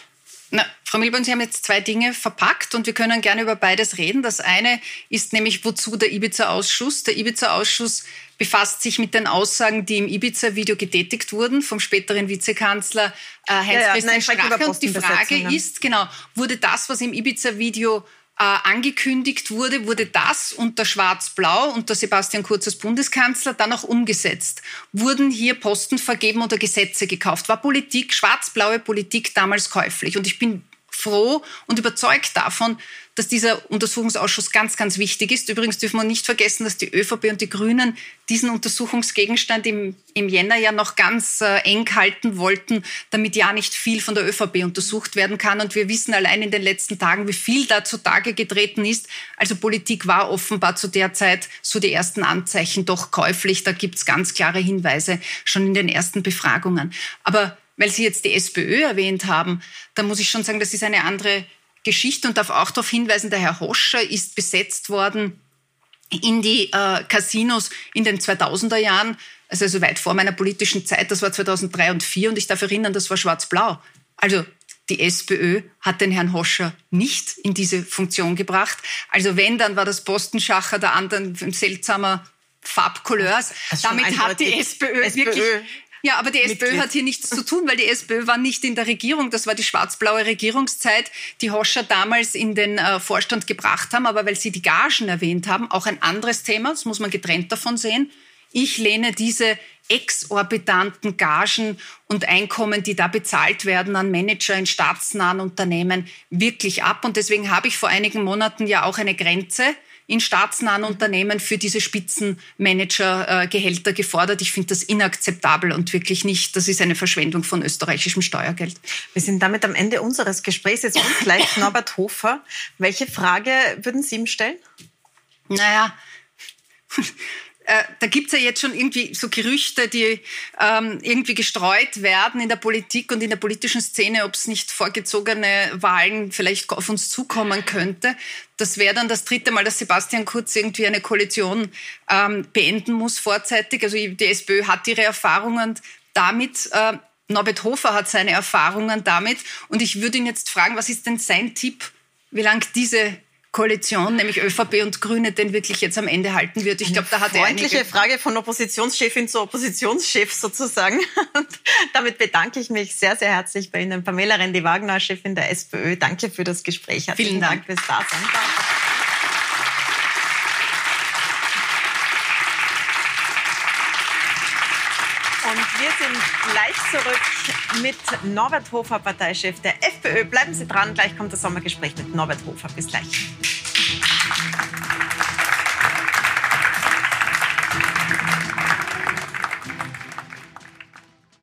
Na, Frau Milborn, Sie haben jetzt zwei Dinge verpackt und wir können gerne über beides reden. Das eine ist nämlich, wozu der Ibiza-Ausschuss? Der Ibiza-Ausschuss befasst sich mit den Aussagen, die im Ibiza-Video getätigt wurden vom späteren Vizekanzler äh, Heinz-Christian ja, ja, Strache. Und die Frage ist, genau, wurde das, was im Ibiza-Video angekündigt wurde, wurde das unter Schwarz-Blau, unter Sebastian Kurz als Bundeskanzler, dann auch umgesetzt. Wurden hier Posten vergeben oder Gesetze gekauft? War Politik, schwarz-blaue Politik damals käuflich? Und ich bin froh und überzeugt davon, dass dieser Untersuchungsausschuss ganz, ganz wichtig ist. Übrigens dürfen wir nicht vergessen, dass die ÖVP und die Grünen diesen Untersuchungsgegenstand im, im Jänner ja noch ganz äh, eng halten wollten, damit ja nicht viel von der ÖVP untersucht werden kann. Und wir wissen allein in den letzten Tagen, wie viel da zutage getreten ist. Also Politik war offenbar zu der Zeit so die ersten Anzeichen doch käuflich. Da gibt es ganz klare Hinweise schon in den ersten Befragungen. Aber weil Sie jetzt die SPÖ erwähnt haben, da muss ich schon sagen, das ist eine andere Geschichte und darf auch darauf hinweisen, der Herr Hoscher ist besetzt worden in die äh, Casinos in den 2000er Jahren, also, also weit vor meiner politischen Zeit, das war 2003 und 2004 und ich darf erinnern, das war schwarz-blau. Also die SPÖ hat den Herrn Hoscher nicht in diese Funktion gebracht. Also wenn, dann war das Postenschacher der anderen seltsamer Farbcouleurs. Damit hat die SPÖ, SPÖ wirklich ja, aber die SPÖ Mitglied. hat hier nichts zu tun, weil die SPÖ war nicht in der Regierung. Das war die schwarz-blaue Regierungszeit, die Hoscher damals in den äh, Vorstand gebracht haben. Aber weil Sie die Gagen erwähnt haben, auch ein anderes Thema, das muss man getrennt davon sehen. Ich lehne diese exorbitanten Gagen und Einkommen, die da bezahlt werden an Manager in staatsnahen Unternehmen, wirklich ab. Und deswegen habe ich vor einigen Monaten ja auch eine Grenze in staatsnahen Unternehmen für diese Spitzenmanagergehälter gefordert. Ich finde das inakzeptabel und wirklich nicht. Das ist eine Verschwendung von österreichischem Steuergeld. Wir sind damit am Ende unseres Gesprächs. Jetzt kommt gleich Norbert Hofer. Welche Frage würden Sie ihm stellen? Naja, äh, da gibt's ja jetzt schon irgendwie so Gerüchte, die ähm, irgendwie gestreut werden in der Politik und in der politischen Szene, ob es nicht vorgezogene Wahlen vielleicht auf uns zukommen könnte. Das wäre dann das dritte Mal, dass Sebastian Kurz irgendwie eine Koalition ähm, beenden muss vorzeitig. Also die SPÖ hat ihre Erfahrungen damit. Äh, Norbert Hofer hat seine Erfahrungen damit. Und ich würde ihn jetzt fragen, was ist denn sein Tipp, wie lang diese Koalition, nämlich ÖVP und Grüne, den wirklich jetzt am Ende halten wird. Ich glaube, da hat er freundliche Frage von Oppositionschefin zu Oppositionschef sozusagen. Und damit bedanke ich mich sehr, sehr herzlich bei Ihnen, Pamela Rendi-Wagner, Chefin der SPÖ. Danke für das Gespräch. Herzlichen Vielen Dank. Dank fürs Dasein. Und wir sind gleich zurück mit Norbert Hofer, Parteichef der FPÖ. Bleiben Sie dran, gleich kommt das Sommergespräch mit Norbert Hofer. Bis gleich.